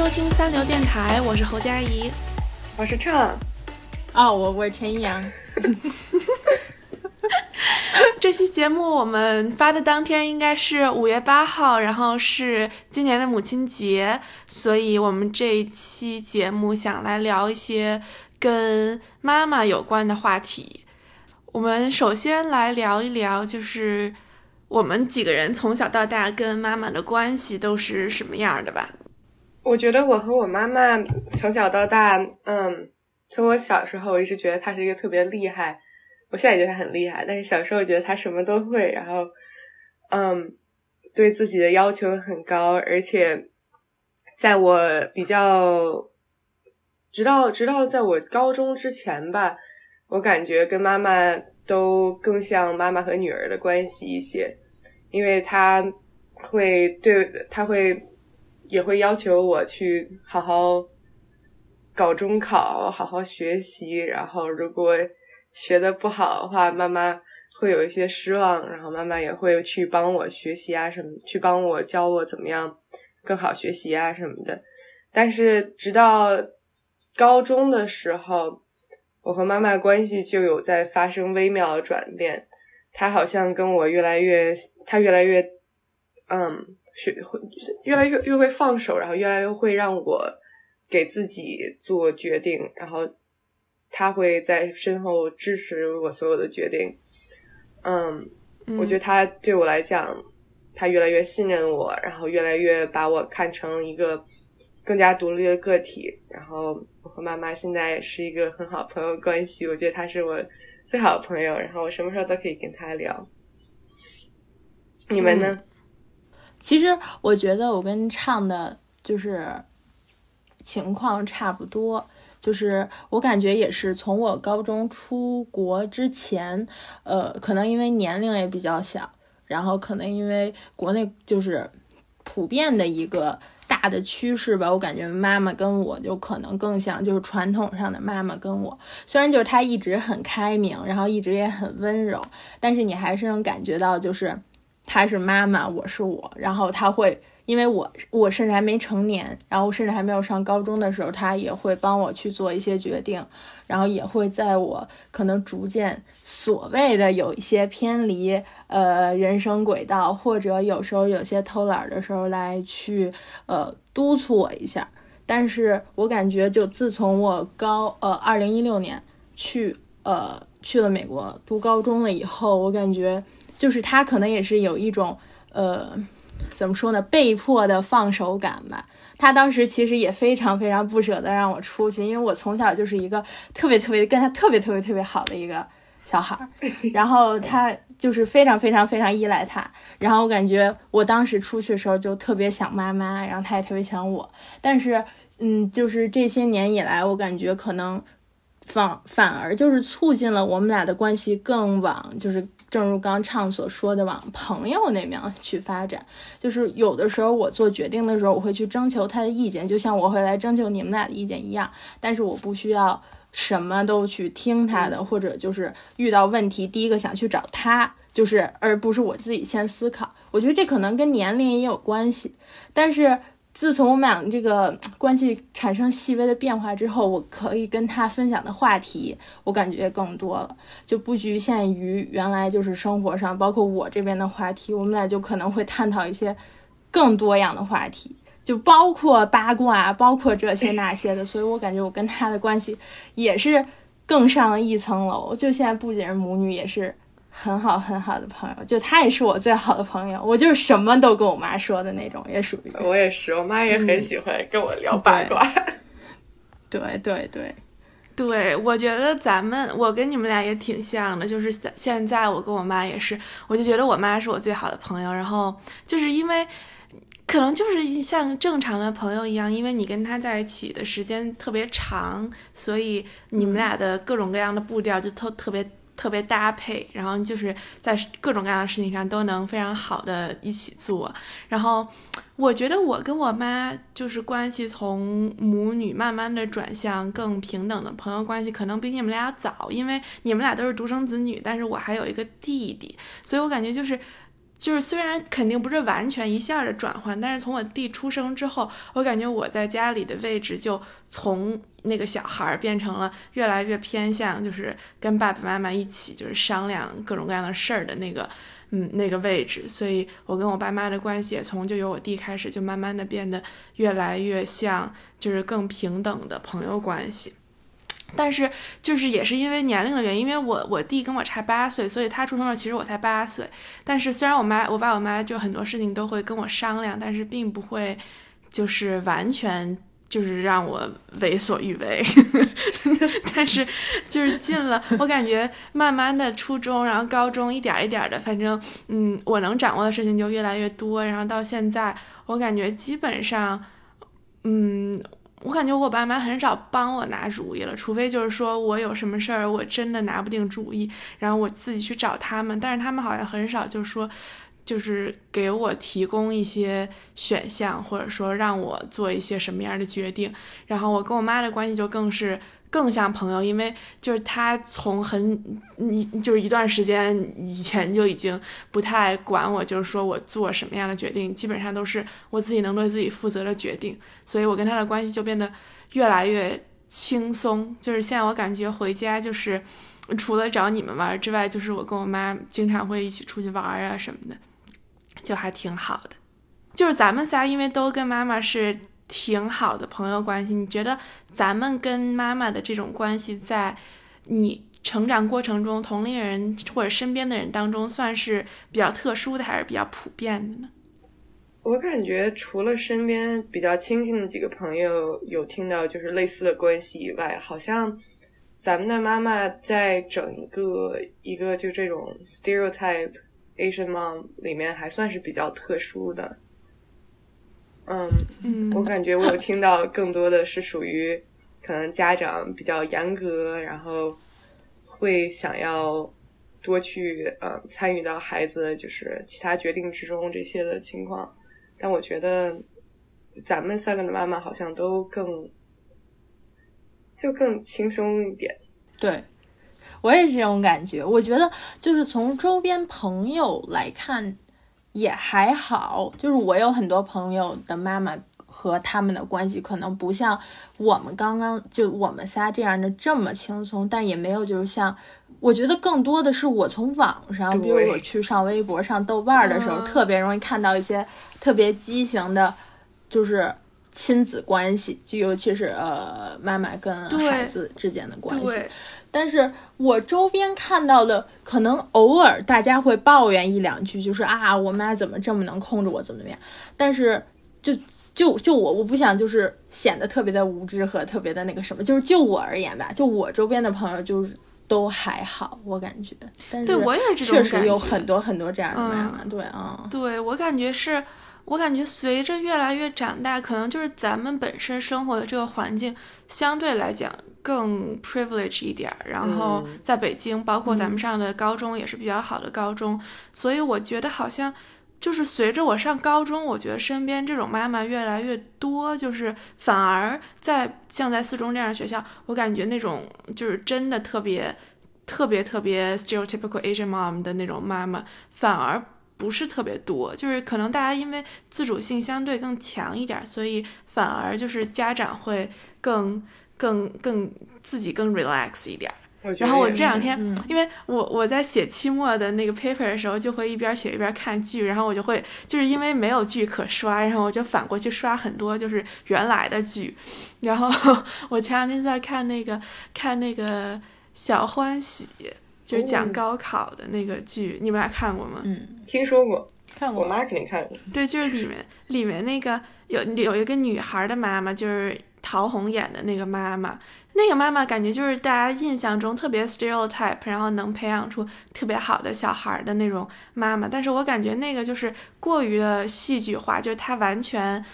收听三流电台，我是侯佳怡，我是畅，哦，我我是陈一阳。这期节目我们发的当天应该是五月八号，然后是今年的母亲节，所以我们这一期节目想来聊一些跟妈妈有关的话题。我们首先来聊一聊，就是我们几个人从小到大跟妈妈的关系都是什么样的吧。我觉得我和我妈妈从小到大，嗯，从我小时候我一直觉得她是一个特别厉害，我现在也觉得她很厉害，但是小时候觉得她什么都会，然后，嗯，对自己的要求很高，而且在我比较，直到直到在我高中之前吧，我感觉跟妈妈都更像妈妈和女儿的关系一些，因为她会对她会。也会要求我去好好搞中考，好好学习。然后如果学的不好的话，妈妈会有一些失望。然后妈妈也会去帮我学习啊，什么去帮我教我怎么样更好学习啊什么的。但是直到高中的时候，我和妈妈关系就有在发生微妙的转变。她好像跟我越来越，她越来越，嗯。学会越来越越会放手，然后越来越会让我给自己做决定，然后他会在身后支持我所有的决定。嗯，我觉得他对我来讲，他越来越信任我，然后越来越把我看成一个更加独立的个体。然后我和妈妈现在是一个很好朋友关系，我觉得他是我最好的朋友，然后我什么时候都可以跟他聊。你们呢？其实我觉得我跟唱的就是情况差不多，就是我感觉也是从我高中出国之前，呃，可能因为年龄也比较小，然后可能因为国内就是普遍的一个大的趋势吧，我感觉妈妈跟我就可能更像就是传统上的妈妈跟我，虽然就是她一直很开明，然后一直也很温柔，但是你还是能感觉到就是。她是妈妈，我是我，然后她会，因为我我甚至还没成年，然后甚至还没有上高中的时候，她也会帮我去做一些决定，然后也会在我可能逐渐所谓的有一些偏离呃人生轨道，或者有时候有些偷懒的时候来去呃督促我一下。但是我感觉就自从我高呃二零一六年去呃去了美国读高中了以后，我感觉。就是他可能也是有一种，呃，怎么说呢，被迫的放手感吧。他当时其实也非常非常不舍得让我出去，因为我从小就是一个特别特别跟他特别特别特别好的一个小孩儿，然后他就是非常非常非常依赖他。然后我感觉我当时出去的时候就特别想妈妈，然后他也特别想我。但是，嗯，就是这些年以来，我感觉可能反反而就是促进了我们俩的关系更往就是。正如刚畅所说的，往朋友那边去发展，就是有的时候我做决定的时候，我会去征求他的意见，就像我会来征求你们俩的意见一样。但是我不需要什么都去听他的，或者就是遇到问题第一个想去找他，就是而不是我自己先思考。我觉得这可能跟年龄也有关系，但是。自从我们俩这个关系产生细微的变化之后，我可以跟他分享的话题，我感觉更多了，就不局限于原来就是生活上，包括我这边的话题，我们俩就可能会探讨一些更多样的话题，就包括八卦，包括这些那些的，所以我感觉我跟他的关系也是更上了一层楼，就现在不仅是母女，也是。很好很好的朋友，就他也是我最好的朋友。我就是什么都跟我妈说的那种，也属于我也是。我妈也很喜欢跟我聊八卦。对对对，对，我觉得咱们我跟你们俩也挺像的，就是现在我跟我妈也是，我就觉得我妈是我最好的朋友。然后就是因为可能就是像正常的朋友一样，因为你跟他在一起的时间特别长，所以你们俩的各种各样的步调就特特别。特别搭配，然后就是在各种各样的事情上都能非常好的一起做。然后我觉得我跟我妈就是关系从母女慢慢的转向更平等的朋友关系，可能比你们俩早，因为你们俩都是独生子女，但是我还有一个弟弟，所以我感觉就是就是虽然肯定不是完全一下的转换，但是从我弟出生之后，我感觉我在家里的位置就从那个小孩变成了越来越偏向，就是跟爸爸妈妈一起就是商量各种各样的事儿的那个，嗯，那个位置。所以我跟我爸妈的关系也从就由我弟开始，就慢慢的变得越来越像，就是更平等的朋友关系。但是就是也是因为年龄的原因，因为我我弟跟我差八岁，所以他出生了，其实我才八岁。但是虽然我妈我爸我妈就很多事情都会跟我商量，但是并不会就是完全就是让我为所欲为。但是就是进了，我感觉慢慢的初中，然后高中一点一点的，反正嗯，我能掌握的事情就越来越多。然后到现在，我感觉基本上，嗯。我感觉我爸妈很少帮我拿主意了，除非就是说我有什么事儿，我真的拿不定主意，然后我自己去找他们。但是他们好像很少，就是说，就是给我提供一些选项，或者说让我做一些什么样的决定。然后我跟我妈的关系就更是。更像朋友，因为就是他从很你就是一段时间以前就已经不太管我，就是说我做什么样的决定，基本上都是我自己能对自己负责的决定，所以我跟他的关系就变得越来越轻松。就是现在我感觉回家就是除了找你们玩之外，就是我跟我妈经常会一起出去玩啊什么的，就还挺好的。就是咱们仨因为都跟妈妈是。挺好的朋友关系，你觉得咱们跟妈妈的这种关系，在你成长过程中，同龄人或者身边的人当中，算是比较特殊的，还是比较普遍的呢？我感觉除了身边比较亲近的几个朋友有听到就是类似的关系以外，好像咱们的妈妈在整个一个就这种 stereotype Asian mom 里面还算是比较特殊的。嗯，我感觉我听到更多的是属于可能家长比较严格，然后会想要多去嗯参与到孩子就是其他决定之中这些的情况。但我觉得咱们三个的妈妈好像都更就更轻松一点。对我也是这种感觉。我觉得就是从周边朋友来看。也还好，就是我有很多朋友的妈妈和他们的关系可能不像我们刚刚就我们仨这样的这么轻松，但也没有就是像我觉得更多的是我从网上，比如我去上微博、上豆瓣的时候，特别容易看到一些特别畸形的，就是亲子关系，就尤其是呃妈妈跟孩子之间的关系。但是我周边看到的，可能偶尔大家会抱怨一两句，就是啊，我妈怎么这么能控制我，怎么怎么样？但是就就就我，我不想就是显得特别的无知和特别的那个什么，就是就我而言吧，就我周边的朋友就是都还好，我感觉。对我也是这种感觉。确实有很多很多这样的妈妈，对啊。对我感觉是。我感觉随着越来越长大，可能就是咱们本身生活的这个环境相对来讲更 privilege 一点儿。然后在北京，包括咱们上的高中也是比较好的高中，所以我觉得好像就是随着我上高中，我觉得身边这种妈妈越来越多，就是反而在像在四中这样的学校，我感觉那种就是真的特别特别特别 stereotypical Asian mom 的那种妈妈反而。不是特别多，就是可能大家因为自主性相对更强一点，所以反而就是家长会更更更自己更 relax 一点。然后我这两天，因为我我在写期末的那个 paper 的时候，就会一边写一边看剧，然后我就会就是因为没有剧可刷，然后我就反过去刷很多就是原来的剧。然后 我前两天在看那个看那个小欢喜。就是讲高考的那个剧，你们俩看过吗？嗯，听说过，看过。我妈肯定看过。对，就是里面 里面那个有有一个女孩的妈妈，就是陶虹演的那个妈妈。那个妈妈感觉就是大家印象中特别 stereotype，然后能培养出特别好的小孩的那种妈妈。但是我感觉那个就是过于的戏剧化，就是她完全。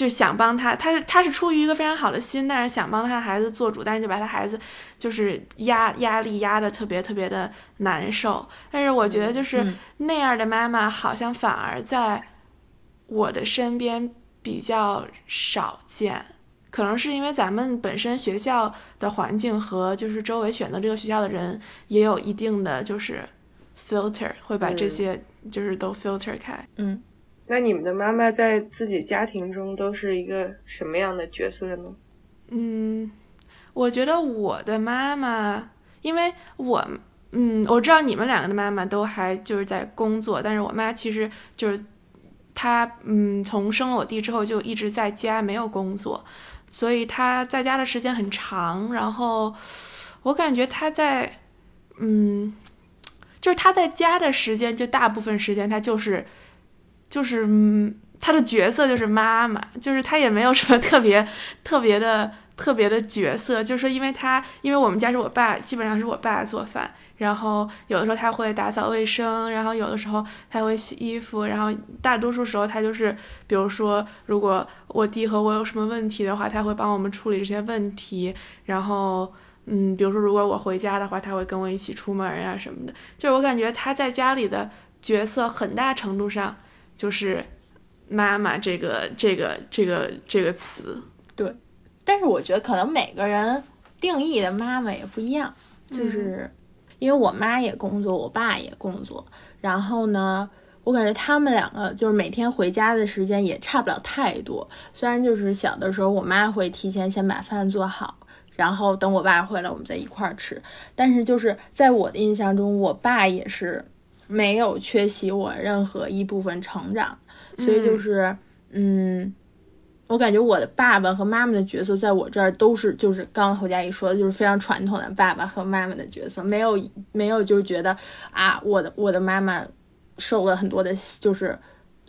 就想帮他，他他是出于一个非常好的心，但是想帮他孩子做主，但是就把他孩子就是压压力压的特别特别的难受。但是我觉得就是那样的妈妈好像反而在我的身边比较少见，可能是因为咱们本身学校的环境和就是周围选择这个学校的人也有一定的就是 filter，会把这嗯些就是都 filter 开。嗯，那你们的妈妈在自己家庭中都是一个什么样的角色呢？嗯，我觉得我的妈妈，因为我，嗯，我知道你们两个的妈妈都还就是在工作，但是我妈其实就是她，嗯，从生了我弟之后就一直在家没有工作，所以她在家的时间很长。然后我感觉她在，嗯，就是她在家的时间，就大部分时间她就是，就是，嗯，她的角色就是妈妈，就是她也没有什么特别特别的特别的角色，就是说，因为他，因为我们家是我爸，基本上是我爸做饭，然后有的时候他会打扫卫生，然后有的时候他会洗衣服，然后大多数时候他就是，比如说，如果我弟和我有什么问题的话，他会帮我们处理这些问题，然后。嗯，比如说，如果我回家的话，他会跟我一起出门呀、什么的。就是我感觉他在家里的角色，很大程度上就是妈妈这个这个这个这个词。对但是我觉得可能每个人定义的妈妈也不一样，就是因为我妈也工作，我爸也工作，然后呢，我感觉他们两个就是每天回家的时间也差不了太多。虽然就是小的时候，我妈会提前先把饭做好，然后等我爸回来我们再一块儿吃，但是就是在我的印象中，我爸也是没有缺席我任何一部分成长，所以就是嗯我感觉我的爸爸和妈妈的角色在我这儿都是，就是刚刚侯佳怡说的，就是非常传统的爸爸和妈妈的角色，没有没有就觉得啊，我的我的妈妈受了很多的，就是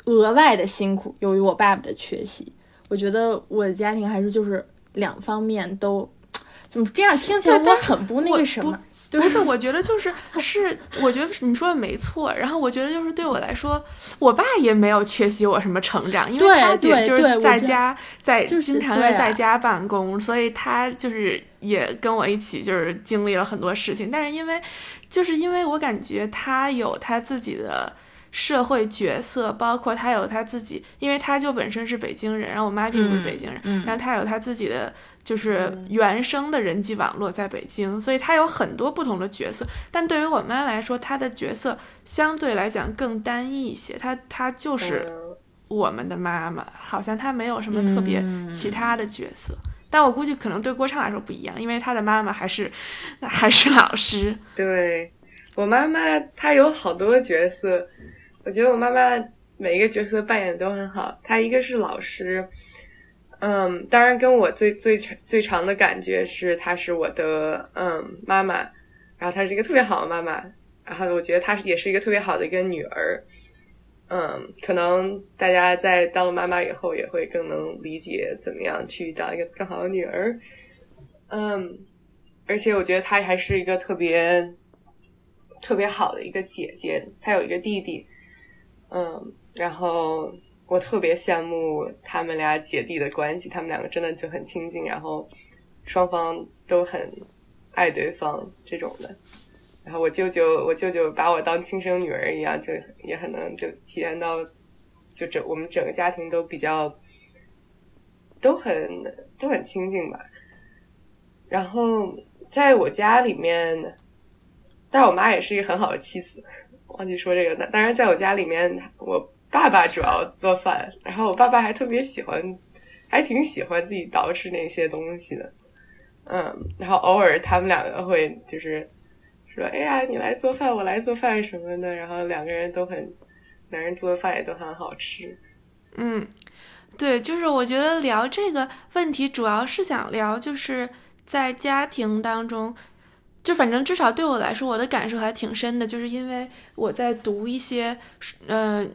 额外的辛苦，由于我爸爸的缺席。我觉得我的家庭还是就是两方面都，怎么这样听起来我很不那我个什么？不是，我觉得就是是，我觉得你说的没错。然后我觉得就是对我来说，我爸也没有缺席我什么成长，因为他对也就是在家，在经常是在家办公，所以他就是也跟我一起就是经历了很多事情。但是因为就是因为我感觉他有他自己的。社会角色，包括他有他自己，因为他就本身是北京人，然后我妈并不是北京人，嗯然后他有他自己的就是原生的人际网络在北京，所以他有很多不同的角色。但对于我妈来说，她的角色相对来讲更单一一些，她她就是嗯我们的妈妈，好像她没有什么特别嗯其他的角色。但我估计可能对郭畅来说不一样，因为他的妈妈还是 还是老师。对我妈妈，她有好多角色，我觉得我妈妈每一个角色扮演都很好。她一个是老师，嗯，当然跟我最最最长的感觉是她是我的嗯妈妈，然后她是一个特别好的妈妈，然后我觉得她也是一个特别好的一个女儿。嗯，可能大家在当了妈妈以后，也会更能理解怎么样去当一个更好的女儿。嗯，而且我觉得她还是一个特别特别好的一个姐姐，她有一个弟弟，嗯，然后我特别羡慕他们俩姐弟的关系，他们两个真的就很亲近，然后双方都很爱对方这种的。然后我舅舅，我舅舅把我当亲生女儿一样，就也很能就体验到，就整我们整个家庭都比较都很都很亲近吧。然后在我家里面，但是我妈也是一个很好的妻子，忘记说这个。当然，在我家里面，我爸爸主要做饭，然后我爸爸还特别喜欢，还挺喜欢自己捯饬那些东西的。嗯，然后偶尔他们两个会就是说：“哎呀，你来做饭，我来做饭什么的。”然后两个人都很，男人做的饭也都很好吃。嗯，对，就是我觉得聊这个问题，主要是想聊就是在家庭当中，就反正至少对我来说，我的感受还挺深的，就是因为我在读一些呃，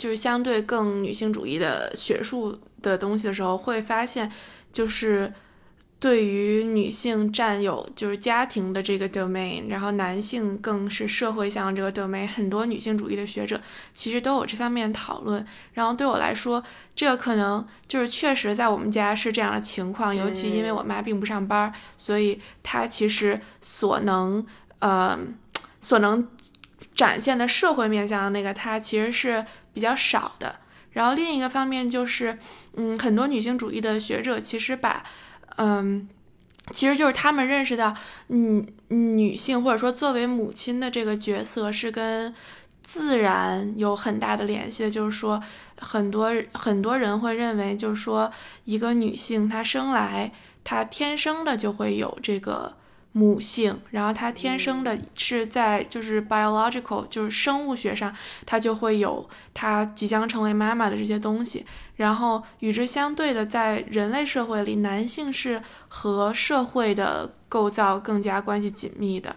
就是相对更女性主义的学术的东西的时候，会发现就是。对于女性占有就是家庭的这个 domain，然后男性更是社会向这个 domain，很多女性主义的学者其实都有这方面讨论。然后对我来说，这个可能就是确实在我们家是这样的情况，尤其因为我妈并不上班，所以她其实所能呃所能展现的社会面向的那个她其实是比较少的。然后另一个方面就是，嗯，很多女性主义的学者其实把，嗯，其实就是他们认识到，嗯，女性或者说作为母亲的这个角色是跟自然有很大的联系的。就是说，很多很多人会认为，就是说，一个女性她生来她天生的就会有这个母性，然后她天生的是在就是 biological 就是生物学上，她就会有她即将成为妈妈的这些东西。然后与之相对的，在人类社会里，男性是和社会的构造更加关系紧密的。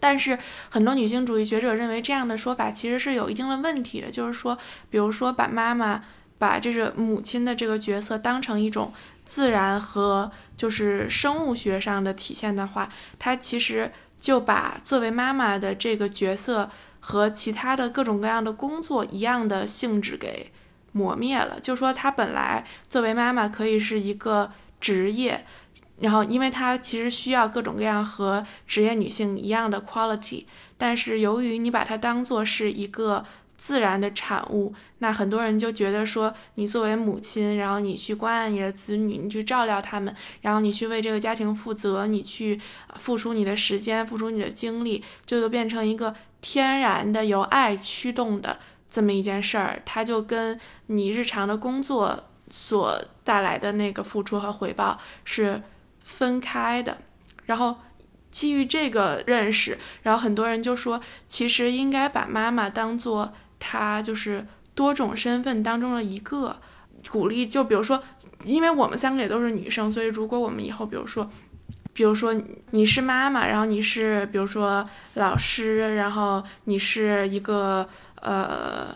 但是很多女性主义学者认为，这样的说法其实是有一定的问题的。就是说，比如说把妈妈、把这个母亲的这个角色当成一种自然和就是生物学上的体现的话，它其实就把作为妈妈的这个角色和其他的各种各样的工作一样的性质给。磨灭了，就说她本来作为妈妈可以是一个职业，然后因为她其实需要各种各样和职业女性一样的 quality，但是由于你把它当做是一个自然的产物，那很多人就觉得说你作为母亲，然后你去关爱你的子女，你去照料他们，然后你去为这个家庭负责，你去付出你的时间，付出你的精力，就就变成一个天然的由爱驱动的。这么一件事儿，它就跟你日常的工作所带来的那个付出和回报是分开的。然后基于这个认识，然后很多人就说，其实应该把妈妈当做她就是多种身份当中的一个，鼓励。就比如说，因为我们三个也都是女生，所以如果我们以后，比如说，比如说你是妈妈，然后你是比如说老师，然后你是一个。呃，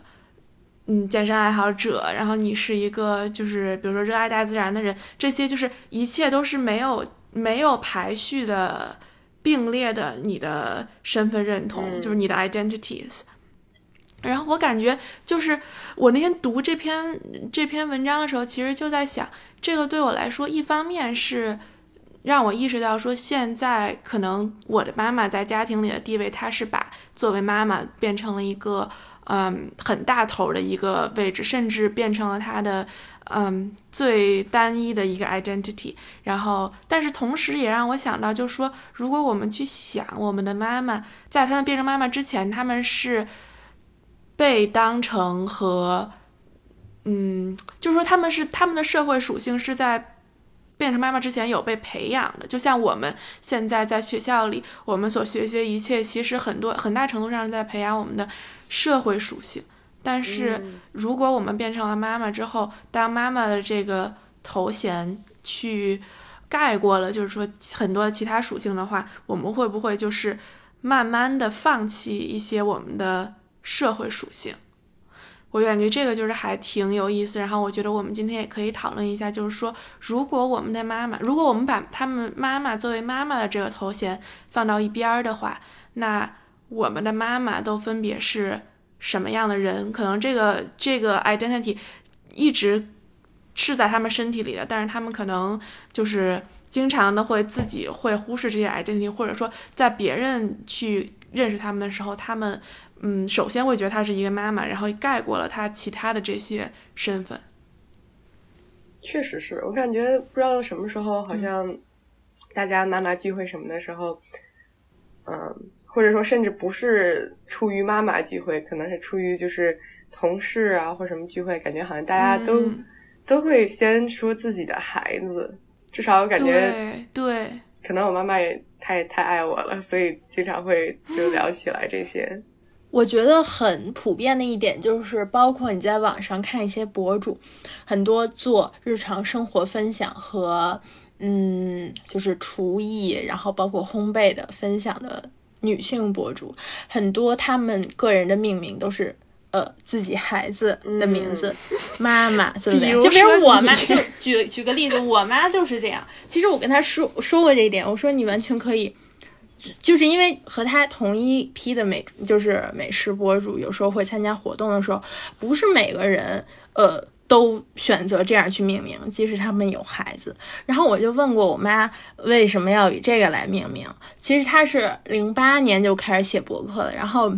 嗯，健身爱好者，然后你是一个就是比如说热爱大自然的人，这些就是一切都是没有没有排序的并列的，你的身份认同就是你的 identities。然后我感觉就是我那天读这篇这篇文章的时候，其实就在想，这个对我来说，一方面是让我意识到说，现在可能我的妈妈在家庭里的地位，她是把作为妈妈变成了一个。嗯，很大头的一个位置，甚至变成了她的嗯最单一的一个 identity。然后，但是同时也让我想到，就是说，如果我们去想我们的妈妈，在他们变成妈妈之前，他们是被当成和嗯，就是说他们是他们的社会属性是在变成妈妈之前有被培养的。就像我们现在在学校里，我们所学习的一切，其实很多很大程度上是在培养我们的。社会属性，但是如果我们变成了妈妈之后，当妈妈的这个头衔去盖过了，就是说很多的其他属性的话，我们会不会就是慢慢的放弃一些我们的社会属性？我感觉这个就是还挺有意思。然后我觉得我们今天也可以讨论一下，就是说，如果我们的妈妈，如果我们把他们妈妈作为妈妈的这个头衔放到一边儿的话，那。我们的妈妈都分别是什么样的人？可能这个这个 identity 一直是在他们身体里的，但是他们可能就是经常的会自己会忽视这些 identity，或者说在别人去认识他们的时候，他们嗯首先会觉得她是一个妈妈，然后盖过了她其他的这些身份。确实是我感觉不知道什么时候，好像大家妈妈聚会什么的时候，嗯。或者说，甚至不是出于妈妈聚会，可能是出于就是同事啊或什么聚会，感觉好像大家都都会先说自己的孩子。至少我感觉，对，可能我妈妈也太太爱我了，所以经常会就聊起来这些。我觉得很普遍的一点就是，包括你在网上看一些博主，很多做日常生活分享和嗯，就是厨艺，然后包括烘焙的分享的。女性博主很多，他们个人的命名都是呃自己孩子的名字，妈妈？就比如我妈，就举举个例子，我妈就是这样。其实我跟她说说过这一点，我说你完全可以，就是因为和他同一批的美，就是美食博主，有时候会参加活动的时候，不是每个人呃。都选择这样去命名，即使他们有孩子。然后我就问过我妈，为什么要以这个来命名？其实她是零八年就开始写博客了，然后。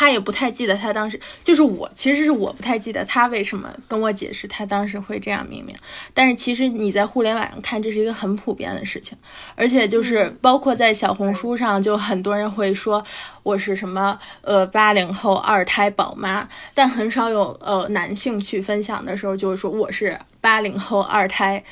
他也不太记得他当时就是我，其实是我不太记得他为什么跟我解释他当时会这样命名。但是其实你在互联网上看，这是一个很普遍的事情，而且就是包括在小红书上，就很多人会说我是什么呃八零后二胎宝妈，但很少有呃男性去分享的时候，就是说我是八零后二胎。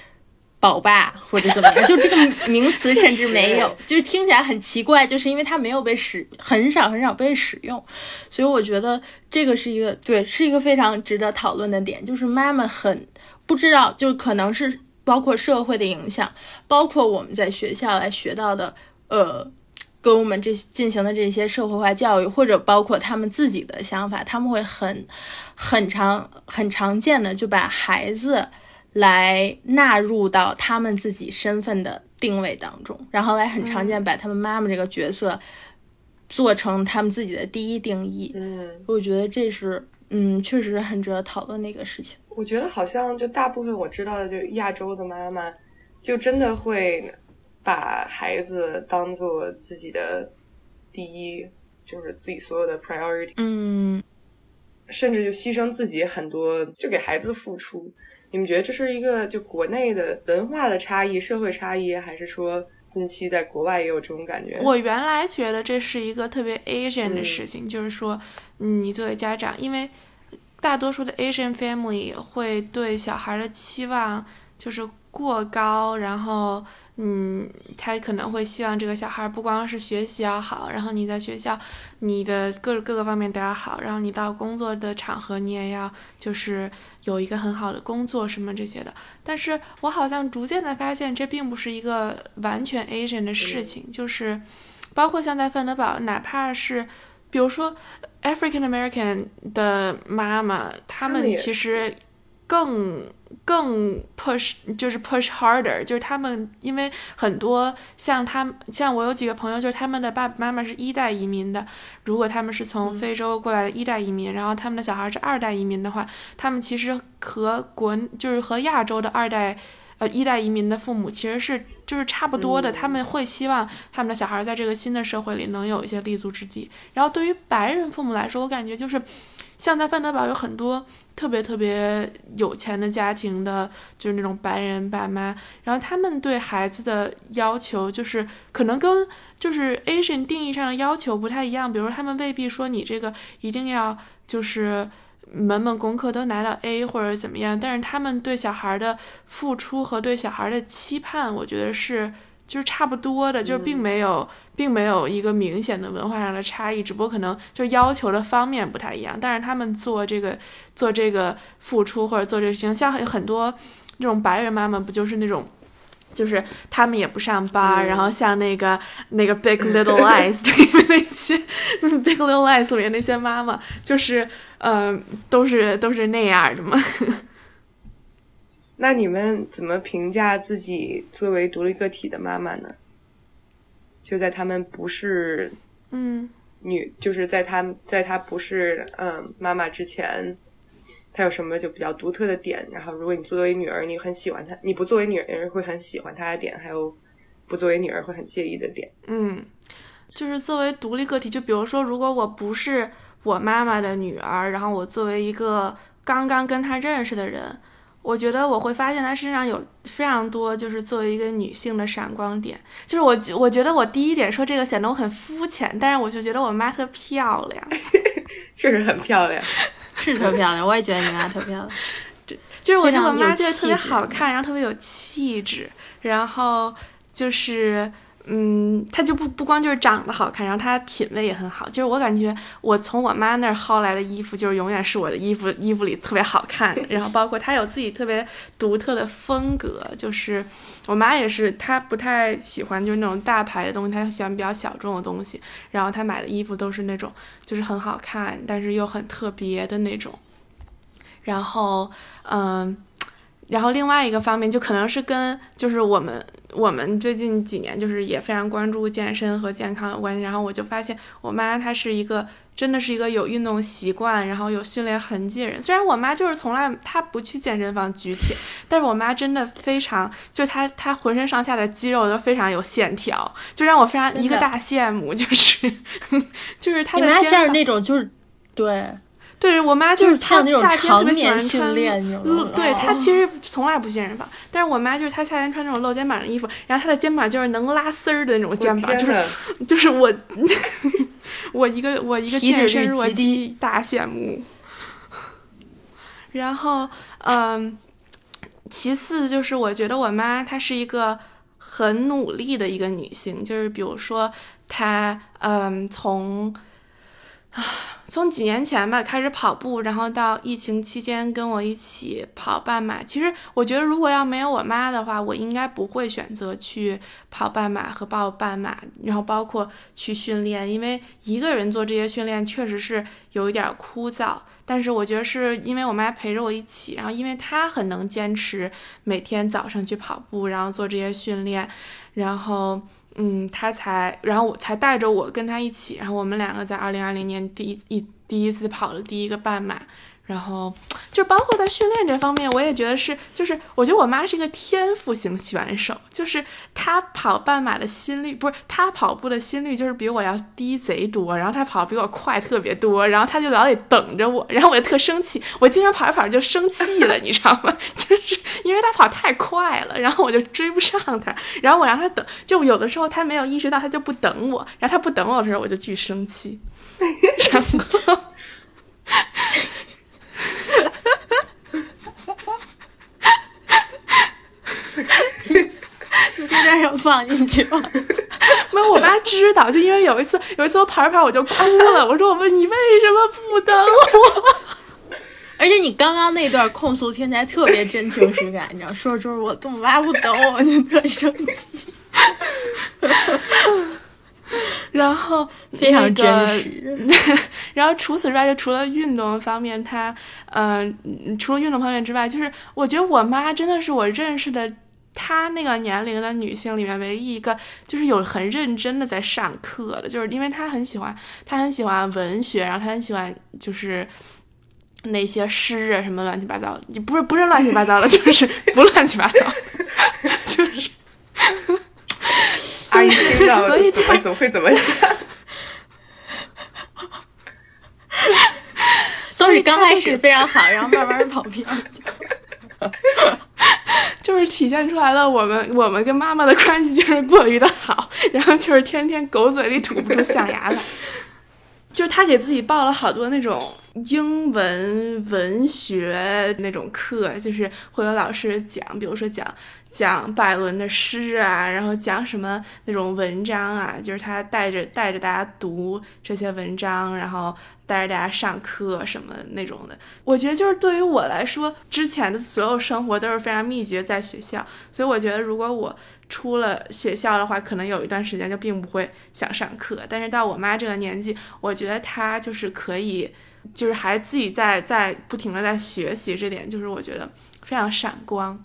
宝爸或者怎么样，就这个名词甚至没有，就是听起来很奇怪，就是因为它没有被使，很少很少被使用，所以我觉得这个是一个对，是一个非常值得讨论的点，就是妈妈很不知道，就可能是包括社会的影响，包括我们在学校来学到的，呃，跟我们这进行的这些社会化教育，或者包括他们自己的想法，他们会很很常很常见的就把孩子。来纳入到他们自己身份的定位当中，然后来很常见把他们妈妈这个角色做成他们自己的第一定义。嗯，我觉得这是嗯，确实很值得讨论的一个事情。我觉得好像就大部分我知道的，就亚洲的妈妈就真的会把孩子当做自己的第一，就是自己所有的 priority。嗯，甚至就牺牲自己很多，就给孩子付出。你们觉得这是一个就国内的文化的差异、社会差异，还是说近期在国外也有这种感觉？我原来觉得这是一个特别 Asian 的事情，就是说，你作为家长，因为大多数的 Asian family 会对小孩的期望就是过高，然后。嗯，他可能会希望这个小孩不光是学习要好，然后你在学校，你的各各个方面都要好，然后你到工作的场合你也要就是有一个很好的工作什么这些的。但是我好像逐渐的发现，这并不是一个完全 Asian 的事情，就是包括像在范德堡，哪怕是比如说 African American 的妈妈，他们其实更。更 push 就是 push harder，就是他们因为很多像他像我有几个朋友，就是他们的爸爸妈妈是一代移民的，如果他们是从非洲过来的一代移民，然后他们的小孩是二代移民的话，他们其实和国就是和亚洲的二代呃一代移民的父母其实是就是差不多的，他们会希望他们的小孩在这个新的社会里能有一些立足之地。然后对于白人父母来说，我感觉就是。像在范德堡有很多特别特别有钱的家庭的，就是那种白人爸妈，然后他们对孩子的要求就是可能跟就是 Asian 定义上的要求不太一样，比如他们未必说你这个一定要就是门门功课都拿到 A 或者怎么样，但是他们对小孩的付出和对小孩的期盼，我觉得是。就是差不多的，就是并没有，并没有一个明显的文化上的差异，只不过可能就要求的方面不太一样。但是他们做这个，做这个付出或者做这个事情，像很很多那种白人妈妈，不就是那种，就是他们也不上班，然后像那个那个 Big Little Lies 里 面那些 Big Little Lies 里面那些妈妈，就是嗯，都是都是那样的嘛。那你们怎么评价自己作为独立个体的妈妈呢？就在他们不是嗯女，就是在他在他不是嗯妈妈之前，他有什么就比较独特的点？然后如果你作为女儿，你很喜欢他，你不作为女儿会很喜欢他的点，还有不作为女儿会很介意的点。嗯，就是作为独立个体，就比如说，如果我不是我妈妈的女儿，然后我作为一个刚刚跟她认识的人。我觉得我会发现她身上有非常多，就是作为一个女性的闪光点。就是我，我觉得我第一点说这个显得我很肤浅，但是我就觉得我妈特漂亮，确实很漂亮，是特漂亮。我也觉得你妈特漂亮，就是我觉得我妈就是特别好看，然后特别有气质，然后就是。嗯，她就不不光就是长得好看，然后她品味也很好。就是我感觉我从我妈那儿薅来的衣服，就是永远是我的衣服，衣服里特别好看。然后包括她有自己特别独特的风格，就是我妈也是，她不太喜欢就是那种大牌的东西，她喜欢比较小众的东西。然后她买的衣服都是那种就是很好看，但是又很特别的那种。然后，嗯。然后另外一个方面就可能是跟就是我们我们最近几年就是也非常关注健身和健康有关系。然后我就发现我妈她是一个真的是一个有运动习惯，然后有训练痕迹的人。虽然我妈就是从来她不去健身房举铁，但是我妈真的非常就她她浑身上下的肌肉都非常有线条，就让我非常一个大羡慕。就是 就是她的肩膀那种就是对，对我妈就是她那种夏天特别喜欢常年训穿对她哦其实从来不健身房，但是我妈就是她夏天穿这种露肩膀的衣服，然后她的肩膀就是能拉丝儿的那种肩膀，就是就是我 我一个我一个健身弱鸡大羡慕。然后，嗯，其次就是我觉得我妈她是一个很努力的一个女性，就是比如说她，嗯，从啊 从几年前吧开始跑步，然后到疫情期间跟我一起跑半马。其实我觉得如果要没有我妈的话，我应该不会选择去跑半马和报半马，然后包括去训练，因为一个人做这些训练确实是有一点枯燥。但是我觉得是因为我妈陪着我一起，然后因为她很能坚持每天早上去跑步，然后做这些训练，然后嗯，他才，然后我才带着我跟他一起，然后我们两个在二零二零年第一第一次跑了第一个半马，然后就包括在训练这方面，我也觉得是，就是我觉得我妈是一个天赋型选手，就是她跑半马的心率不是她跑步的心率就是比我要低贼多，然后她跑比我快特别多，然后她就老得等着我，然后我就特生气，我经常跑着跑着就生气了，你知道吗？就是因为她跑太快了，然后我就追不上她，然后我让她等，就有的时候她没有意识到，她就不等我，然后她不等我的时候，我就巨生气，然后。你这段要放进去吗？没有，我妈知道，就因为有一次，有一次我跑着跑着我就哭了，我说我问你为什么不等我？而且你刚刚那段控诉听起来特别真情实感，你知道，说着说着我我妈不等我，我就特生气，然后非常那个真实。然后除此之外，就除了运动方面，她，嗯、除了运动方面之外，就是我觉得我妈真的是我认识的她那个年龄的女性里面唯一一个，就是有很认真的在上课的，就是因为她很喜欢，她很喜欢文学，然后她很喜欢就是。那些诗啊，什么乱七八糟的，也不是不是乱七八糟的，就是 不乱七八糟，就是，阿姨听到了所以她怎么怎么会怎么想？所以刚开始非常好，然后慢慢跑偏了。就是体现出来了我们我们跟妈妈的关系就是过于的好，然后就是天天狗嘴里吐不出象牙来。就是他给自己报了好多那种英文文学那种课，就是会有老师讲，比如说讲讲百伦的诗啊，然后讲什么那种文章啊，就是他带着带着大家读这些文章，然后带着大家上课什么那种的。我觉得就是对于我来说，之前的所有生活都是非常密集的在学校，所以我觉得如果我出了学校的话，可能有一段时间就并不会想上课。但是到我妈这个年纪，我觉得她就是可以，就是还自己在在不停的在学习，这点就是我觉得非常闪光。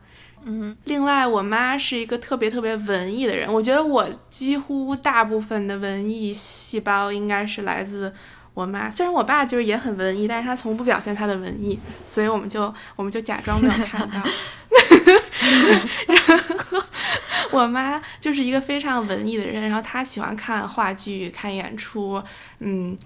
嗯，另外，我妈是一个特别特别文艺的人，我觉得我几乎大部分的文艺细胞应该是来自我妈。虽然我爸就是也很文艺，但是他从不表现他的文艺，所以我们就我们就假装没有看到。然后我妈就是一个非常文艺的人，然后她喜欢看话剧、看演出，嗯，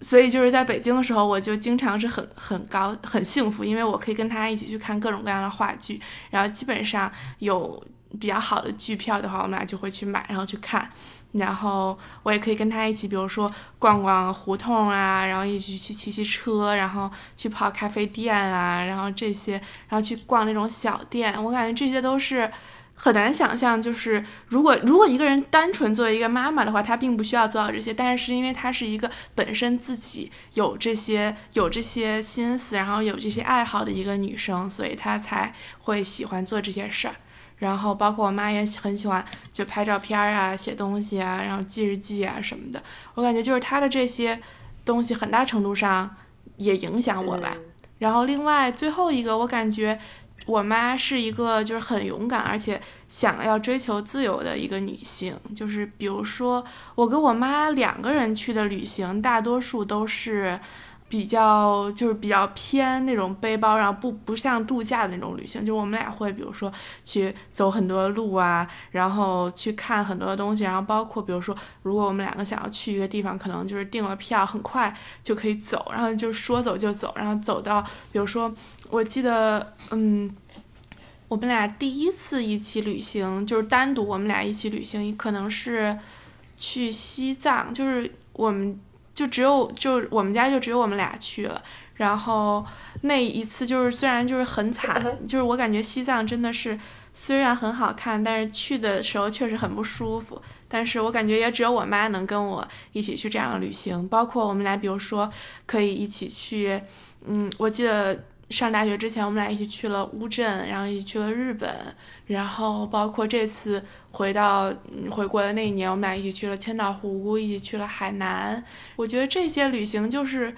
所以就是在北京的时候，我就经常是很很高很幸福，因为我可以跟他一起去看各种各样的话剧，然后基本上有比较好的剧票的话，我们俩就会去买，然后去看。然后我也可以跟他一起，比如说逛逛胡同啊，然后一起去骑骑车，然后去跑咖啡店啊，然后这些，然后去逛那种小店。我感觉这些都是很难想象，就是如果如果一个人单纯作为一个妈妈的话，她并不需要做到这些，但是是因为她是一个本身自己有这些有这些心思，然后有这些爱好的一个女生，所以她才会喜欢做这些事儿。然后包括我妈也很喜欢就拍照片啊、写东西啊，然后记日记啊什么的。我感觉就是她的这些东西很大程度上也影响我吧。然后另外最后一个，我感觉我妈是一个就是很勇敢，而且想要追求自由的一个女性。就是比如说我跟我妈两个人去的旅行，大多数都是。比较就是比较偏那种背包，然后不不像度假的那种旅行，就是我们俩会比如说去走很多路啊，然后去看很多东西，然后包括比如说如果我们两个想要去一个地方，可能就是订了票，很快就可以走，然后就说走就走，然后走到比如说我记得嗯，我们俩第一次一起旅行就是单独我们俩一起旅行，可能是去西藏，就是我们。就只有就我们家就只有我们俩去了，然后那一次就是虽然就是很惨，就是我感觉西藏真的是虽然很好看，但是去的时候确实很不舒服。但是我感觉也只有我妈能跟我一起去这样的旅行，包括我们俩，比如说可以一起去，嗯，我记得。上大学之前，我们俩一起去了乌镇，然后一起去了日本，然后包括这次回到回国的那一年，我们俩一起去了千岛湖，一起去了海南。我觉得这些旅行就是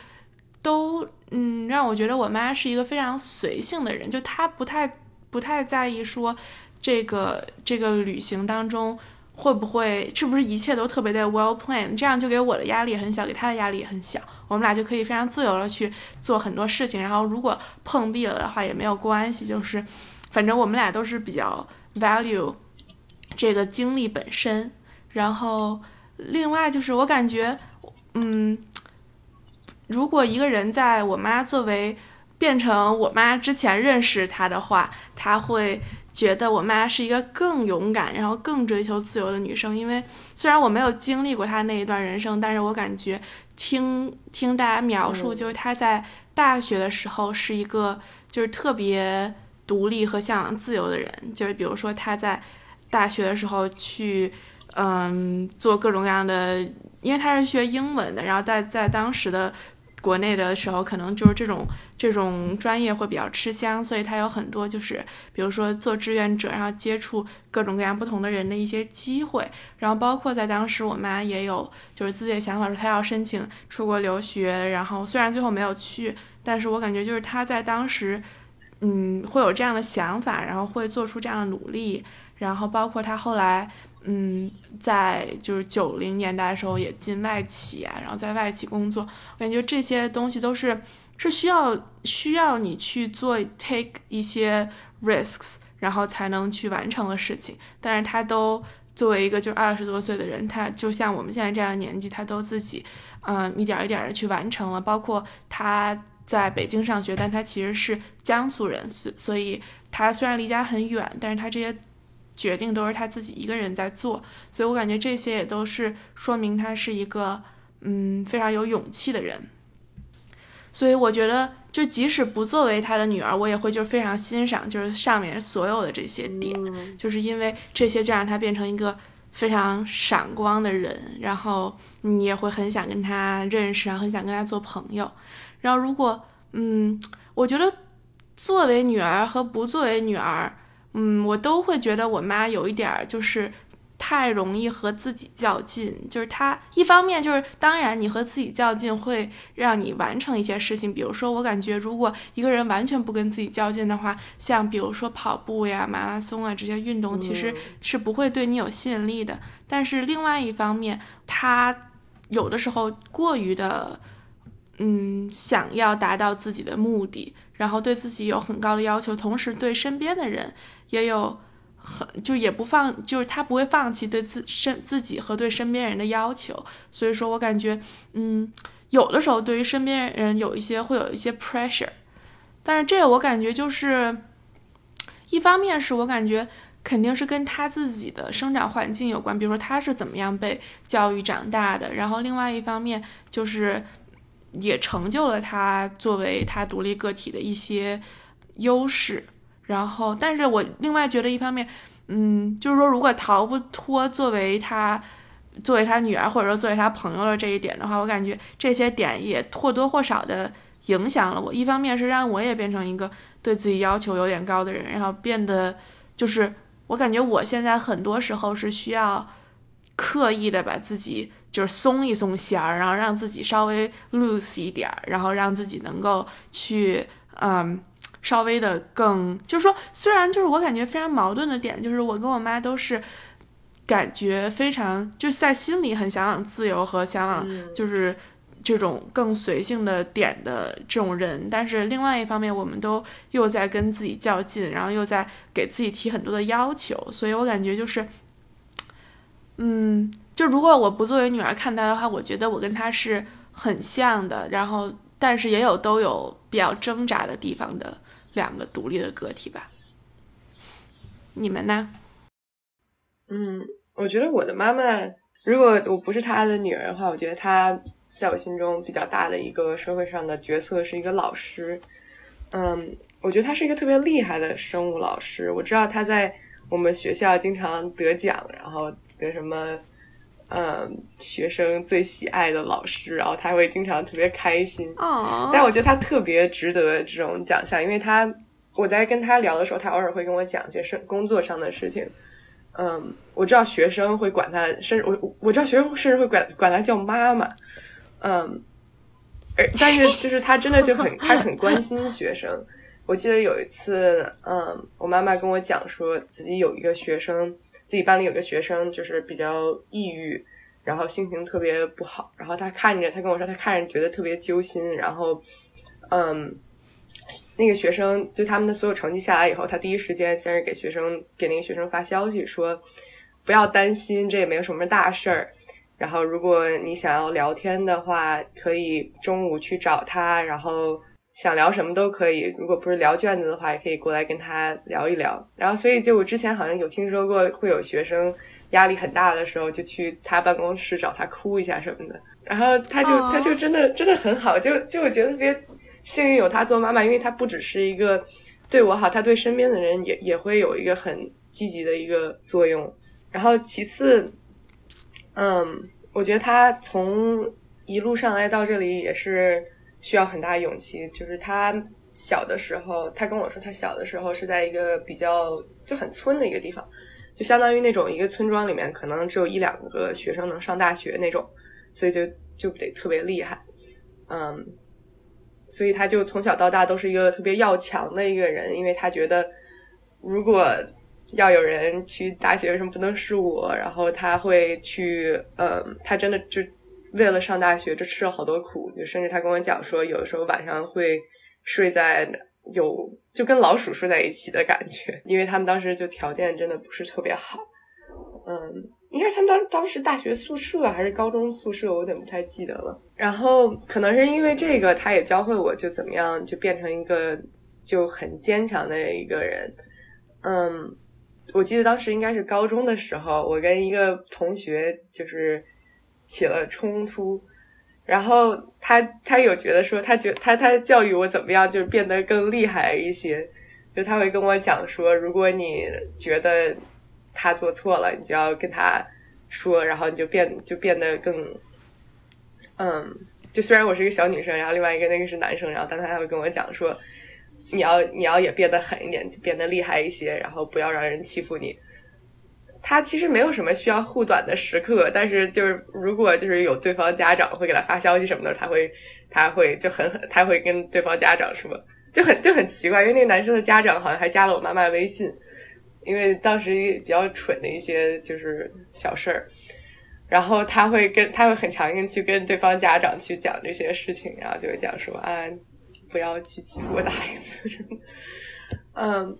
都嗯，让我觉得我妈是一个非常随性的人，就她不太不太在意说这个这个旅行当中。会不会是不是一切都特别的 well planned？这样就给我的压力很小，给他的压力也很小。我们俩就可以非常自由的去做很多事情。然后如果碰壁了的话也没有关系，就是反正我们俩都是比较 value 这个经历本身。然后另外就是我感觉，嗯，如果一个人在我妈作为变成我妈之前认识他的话，他会。觉得我妈是一个更勇敢，然后更追求自由的女生。因为虽然我没有经历过她那一段人生，但是我感觉听听大家描述，就是她在大学的时候是一个就是特别独立和向往自由的人。就是比如说她在大学的时候去，嗯，做各种各样的，因为她是学英文的，然后在在当时的。国内的时候，可能就是这种这种专业会比较吃香，所以他有很多就是，比如说做志愿者，然后接触各种各样不同的人的一些机会。然后包括在当时，我妈也有就是自己的想法，说她要申请出国留学。然后虽然最后没有去，但是我感觉就是她在当时，嗯，会有这样的想法，然后会做出这样的努力。然后包括她后来。嗯，在就是九零年代的时候也进外企啊，然后在外企工作，我感觉这些东西都是是需要需要你去做 take 一些 risks，然后才能去完成的事情。但是他都作为一个就二十多岁的人，他就像我们现在这样的年纪，他都自己嗯一点一点的去完成了。包括他在北京上学，但他其实是江苏人，所所以他虽然离家很远，但是他这些。决定都是他自己一个人在做，所以我感觉这些也都是说明他是一个嗯非常有勇气的人。所以我觉得，就即使不作为他的女儿，我也会就是非常欣赏，就是上面所有的这些点，就是因为这些就让他变成一个非常闪光的人，然后你也会很想跟他认识，然后很想跟他做朋友。然后如果嗯，我觉得作为女儿和不作为女儿。嗯，我都会觉得我妈有一点儿就是太容易和自己较劲，就是她一方面就是当然你和自己较劲会让你完成一些事情，比如说我感觉如果一个人完全不跟自己较劲的话，像比如说跑步呀、马拉松啊这些运动其实是不会对你有吸引力的。但是另外一方面，他有的时候过于的嗯想要达到自己的目的。然后对自己有很高的要求，同时对身边的人也有很就也不放，就是他不会放弃对自身自己和对身边人的要求。所以说我感觉，嗯，有的时候对于身边人有一些会有一些 pressure，但是这个我感觉就是一方面是我感觉肯定是跟他自己的生长环境有关，比如说他是怎么样被教育长大的，然后另外一方面就是。也成就了他作为他独立个体的一些优势，然后，但是我另外觉得一方面，嗯，就是说，如果逃不脱作为他作为他女儿或者说作为他朋友的这一点的话，我感觉这些点也或多或少的影响了我。一方面是让我也变成一个对自己要求有点高的人，然后变得就是我感觉我现在很多时候是需要刻意的把自己。就是松一松弦儿，然后让自己稍微 loose 一点儿，然后让自己能够去，嗯，稍微的更，就是说，虽然就是我感觉非常矛盾的点，就是我跟我妈都是感觉非常，就是在心里很向往自由和向往，就是。这种更随性的点的这种人，但是另外一方面，我们都又在跟自己较劲，然后又在给自己提很多的要求，所以我感觉就是，嗯，就如果我不作为女儿看待的话，我觉得我跟她是很像的，然后但是也有都有比较挣扎的地方的两个独立的个体吧。你们呢？嗯，我觉得我的妈妈，如果我不是她的女儿的话，我觉得她。在我心中比较大的一个社会上的角色是一个老师，嗯，我觉得他是一个特别厉害的生物老师。我知道他在我们学校经常得奖，然后得什么，嗯，学生最喜爱的老师，然后他会经常特别开心。哦。但我觉得他特别值得这种奖项，因为他我在跟他聊的时候，他偶尔会跟我讲一些生工作上的事情。嗯，我知道学生会管他，甚至我我知道学生甚至会管管他叫妈妈。嗯，而但是就是他真的就很 他很关心学生。我记得有一次，嗯，我妈妈跟我讲说自己有一个学生，自己班里有个学生就是比较抑郁，然后心情特别不好。然后他看着他跟我说，他看着觉得特别揪心。然后，嗯，那个学生就他们的所有成绩下来以后，他第一时间先是给学生给那个学生发消息说，不要担心，这也没有什么大事儿。然后，如果你想要聊天的话，可以中午去找他，然后想聊什么都可以。如果不是聊卷子的话，也可以过来跟他聊一聊。然后，所以就我之前好像有听说过，会有学生压力很大的时候，就去他办公室找他哭一下什么的。然后他就他就真的真的很好，就就我觉得特别幸运有他做妈妈，因为他不只是一个对我好，他对身边的人也也会有一个很积极的一个作用。然后其次。嗯，我觉得他从一路上来到这里也是需要很大勇气。就是他小的时候，他跟我说，他小的时候是在一个比较就很村的一个地方，就相当于那种一个村庄里面可能只有一两个学生能上大学那种，所以就就得特别厉害。嗯，所以他就从小到大都是一个特别要强的一个人，因为他觉得如果。要有人去大学，为什么不能是我？然后他会去，嗯，他真的就为了上大学，就吃了好多苦。就甚至他跟我讲说，有的时候晚上会睡在有就跟老鼠睡在一起的感觉，因为他们当时就条件真的不是特别好。嗯，应该他们当当时大学宿舍还是高中宿舍，我有点不太记得了。然后可能是因为这个，他也教会我就怎么样就变成一个就很坚强的一个人。嗯。我记得当时应该是高中的时候，我跟一个同学就是起了冲突，然后他他有觉得说他觉他他教育我怎么样，就是变得更厉害一些，就他会跟我讲说，如果你觉得他做错了，你就要跟他说，然后你就变就变得更，嗯，就虽然我是一个小女生，然后另外一个那个是男生，然后但他还会跟我讲说。你要你要也变得狠一点，变得厉害一些，然后不要让人欺负你。他其实没有什么需要护短的时刻，但是就是如果就是有对方家长会给他发消息什么的，他会他会就很狠，他会跟对方家长说，就很就很奇怪，因为那个男生的家长好像还加了我妈妈微信，因为当时比较蠢的一些就是小事儿，然后他会跟他会很强硬去跟对方家长去讲这些事情，然后就会讲说啊。不要去欺负我的孩子什么，嗯，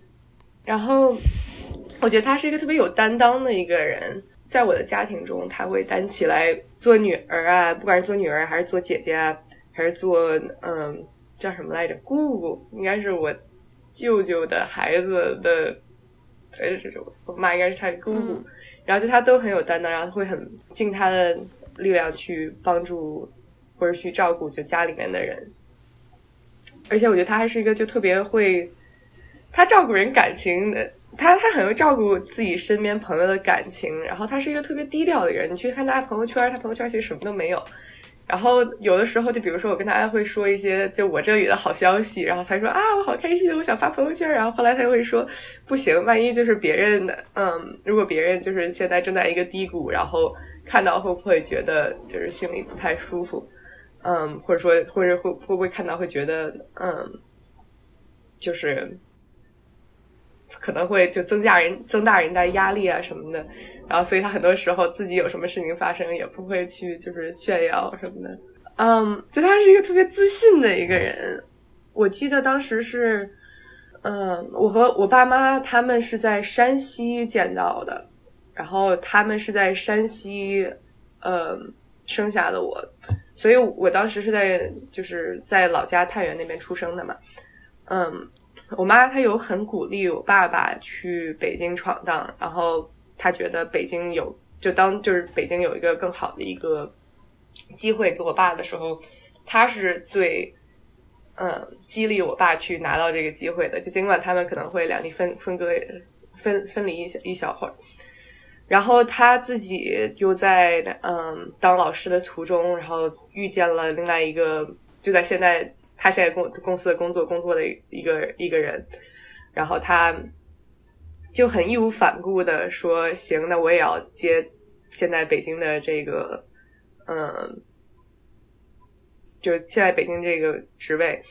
然后我觉得他是一个特别有担当的一个人，在我的家庭中，他会担起来做女儿啊，不管是做女儿还是做姐姐啊，还是做嗯叫什么来着，姑姑，应该是我舅舅的孩子的，对，是我妈应该是他的姑姑，然后就他都很有担当，然后会很尽他的力量去帮助或者去照顾就家里面的人。而且我觉得他还是一个就特别会，他照顾人感情的，他他很会照顾自己身边朋友的感情。然后他是一个特别低调的人，你去看他朋友圈，他朋友圈其实什么都没有。然后有的时候，就比如说我跟他会说一些就我这里的好消息，然后他说啊我好开心，我想发朋友圈。然后后来他又会说不行，万一就是别人的，嗯，如果别人就是现在正在一个低谷，然后看到会不会觉得就是心里不太舒服。嗯，或者说，或者会会不会看到会觉得，嗯，就是可能会就增加人增大人的压力啊什么的，然后所以他很多时候自己有什么事情发生也不会去就是炫耀什么的。嗯，就他是一个特别自信的一个人。我记得当时是，嗯，我和我爸妈他们是在山西见到的，然后他们是在山西，呃，生下的我，所以我当时是在就是在老家太原那边出生的嘛。嗯，我妈她有很鼓励我爸爸去北京闯荡，然后她觉得北京有就当就是北京有一个更好的一个。机会给我爸的时候，他是最嗯激励我爸去拿到这个机会的。就尽管他们可能会两地分分割分分离一小一小会儿，然后他自己又在嗯当老师的途中，然后遇见了另外一个就在现在他现在公公司的工作工作的一个一个人，然后他就很义无反顾的说：“行，那我也要接现在北京的这个。”嗯，就现在北京这个职位，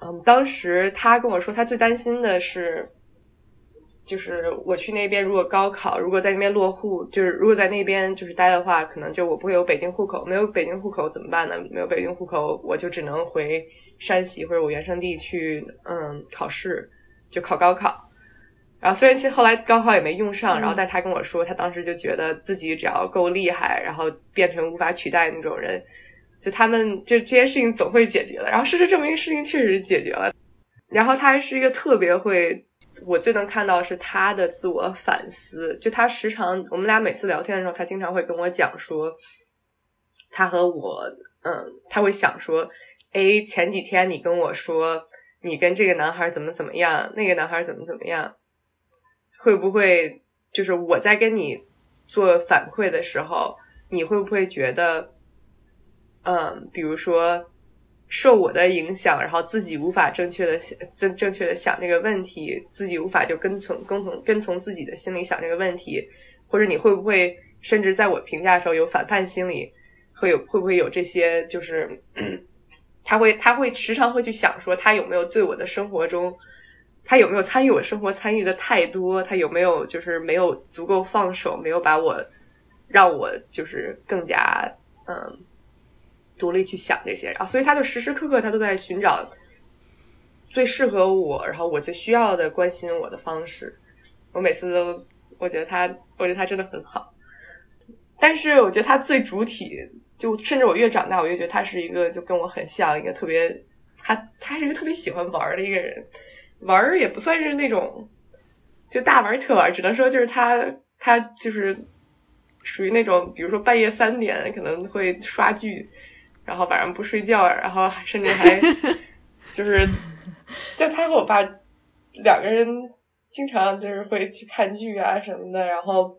嗯，当时他跟我说，他最担心的是，就是我去那边，如果高考，如果在那边落户，就是如果在那边就是待的话，可能就我不会有北京户口，没有北京户口怎么办呢？没有北京户口，我就只能回山西或者我原生地去，嗯，考试，就考高考。然后虽然其实后来高考也没用上，然后但他跟我说，他当时就觉得自己只要够厉害，然后变成无法取代那种人，就他们就这些事情总会解决的。然后事实证明，事情确实解决了。然后他还是一个特别会，我最能看到是他的自我反思。就他时常，我们俩每次聊天的时候，他经常会跟我讲说，他和我，嗯，他会想说，哎，前几天你跟我说你跟这个男孩怎么怎么样，那个男孩怎么怎么样。会不会就是我在跟你做反馈的时候，你会不会觉得，嗯，比如说受我的影响，然后自己无法正确的想正正确的想这个问题，自己无法就跟从跟从跟从自己的心里想这个问题，或者你会不会甚至在我评价的时候有反叛心理，会有会不会有这些？就是他会他会时常会去想说，他有没有对我的生活中。他有没有参与我生活？参与的太多，他有没有就是没有足够放手，没有把我让我就是更加嗯独立去想这些，然后所以他就时时刻刻他都在寻找最适合我，然后我最需要的关心我的方式。我每次都我觉得他，我觉得他真的很好。但是我觉得他最主体，就甚至我越长大，我越觉得他是一个就跟我很像，一个特别他他是一个特别喜欢玩的一个人。玩儿也不算是那种，就大玩特玩，只能说就是他他就是属于那种，比如说半夜三点可能会刷剧，然后晚上不睡觉，然后甚至还 就是就他和我爸两个人经常就是会去看剧啊什么的。然后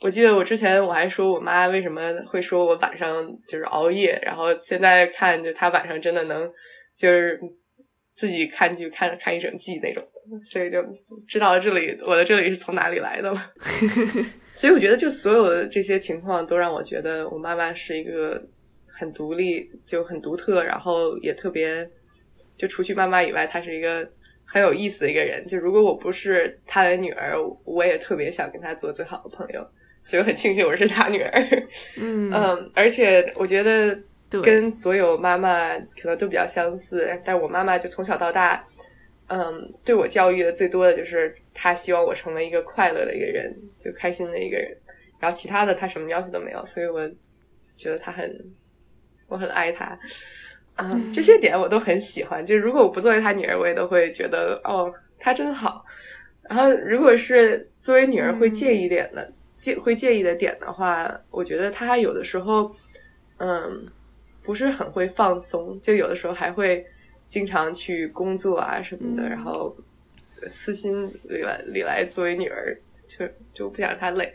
我记得我之前我还说我妈为什么会说我晚上就是熬夜，然后现在看就他晚上真的能就是。自己看剧看看一整季那种的，所以就知道这里我的这里是从哪里来的了。所以我觉得，就所有的这些情况都让我觉得我妈妈是一个很独立、就很独特，然后也特别就除去妈妈以外，她是一个很有意思的一个人。就如果我不是她的女儿，我也特别想跟她做最好的朋友。所以我很庆幸我是她女儿。嗯嗯，而且我觉得。跟所有妈妈可能都比较相似，但我妈妈就从小到大，嗯，对我教育的最多的就是她希望我成为一个快乐的一个人，就开心的一个人。然后其他的她什么要求都没有，所以我觉得她很，我很爱她。嗯，这些点我都很喜欢。就如果我不作为她女儿，我也都会觉得哦，她真好。然后如果是作为女儿会介意点的介会介意的点的话，我觉得她有的时候，嗯。不是很会放松，就有的时候还会经常去工作啊什么的，然后私心里来里来作为女儿，就就不想让她累。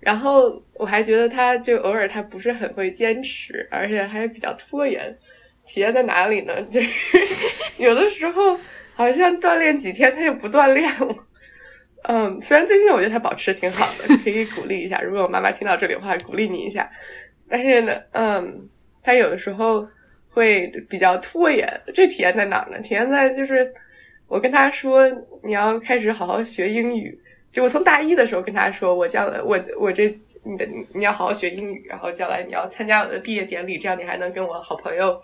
然后我还觉得他就偶尔他不是很会坚持，而且还比较拖延。体现在哪里呢？就是 有的时候好像锻炼几天他就不锻炼了。嗯，虽然最近我觉得他保持挺好的，可以鼓励一下。如果我妈妈听到这里的话，鼓励你一下。但是呢，嗯。他有的时候会比较拖延，这体现在哪儿呢？体现在就是我跟他说你要开始好好学英语，就我从大一的时候跟他说，我将来我我这你的你要好好学英语，然后将来你要参加我的毕业典礼，这样你还能跟我好朋友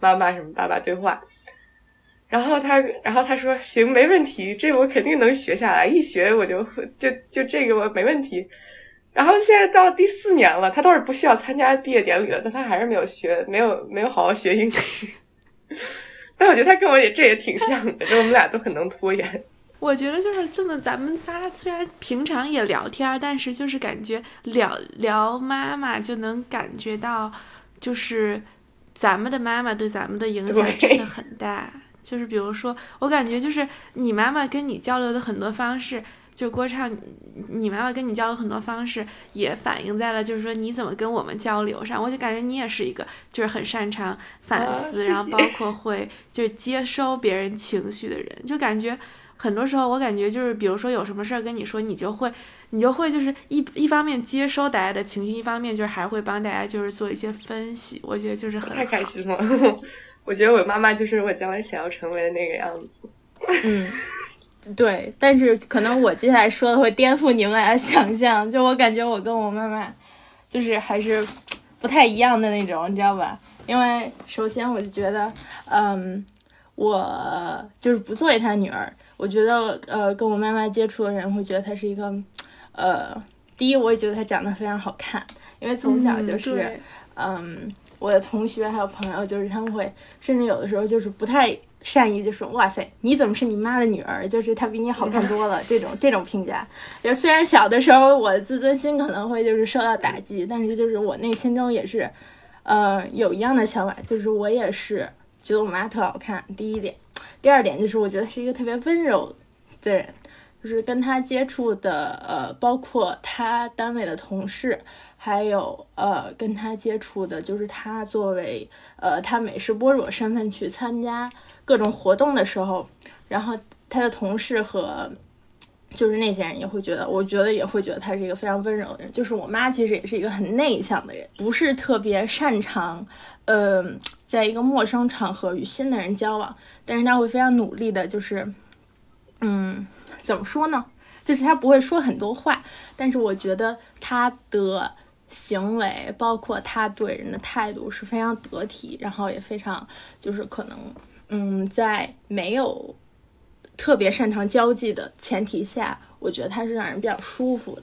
妈妈什么爸爸对话。然后他，然后他说行，没问题，这我肯定能学下来，一学我就就就这个我没问题。然后现在到第四年了，他倒是不需要参加毕业典礼了，但他还是没有学，没有没有好好学英语。但我觉得他跟我也这也挺像的，就我们俩都很能拖延。我觉得就是这么，咱们仨虽然平常也聊天，但是就是感觉聊聊妈妈就能感觉到，就是咱们的妈妈对咱们的影响真的很大。就是比如说，我感觉就是你妈妈跟你交流的很多方式。就郭畅，你妈妈跟你交流很多方式，也反映在了就是说你怎么跟我们交流上。我就感觉你也是一个就是很擅长反思，然后包括会就是接收别人情绪的人。就感觉很多时候，我感觉就是比如说有什么事儿跟你说，你就会你就会就是一一方面接收大家的情绪，一方面就是还会帮大家就是做一些分析。我觉得就是很太开心了。我觉得我妈妈就是我将来想要成为的那个样子。嗯。对，但是可能我接下来说的会颠覆你们俩的想象。就我感觉，我跟我妈妈就是还是不太一样的那种，你知道吧？因为首先我就觉得，嗯，我就是不作为她女儿，我觉得，呃，跟我妈妈接触的人会觉得她是一个，呃，第一，我也觉得她长得非常好看，因为从小就是，嗯，我的同学还有朋友，就是他们会，甚至有的时候就是不太。善意就说：“哇塞，你怎么是你妈的女儿？就是她比你好看多了。”这种 这种评价，就虽然小的时候我的自尊心可能会就是受到打击，但是就是我内心中也是，呃，有一样的想法，就是我也是觉得我妈特好看。第一点，第二点就是我觉得是一个特别温柔的人，就是跟他接触的，呃，包括他单位的同事，还有呃，跟他接触的，就是他作为呃，他美食博主身份去参加。各种活动的时候，然后他的同事和就是那些人也会觉得，我觉得也会觉得他是一个非常温柔的人。就是我妈其实也是一个很内向的人，不是特别擅长，呃，在一个陌生场合与新的人交往。但是她会非常努力的，就是，嗯，怎么说呢？就是他不会说很多话，但是我觉得他的行为，包括他对人的态度是非常得体，然后也非常就是可能。嗯，在没有特别擅长交际的前提下，我觉得他是让人比较舒服的。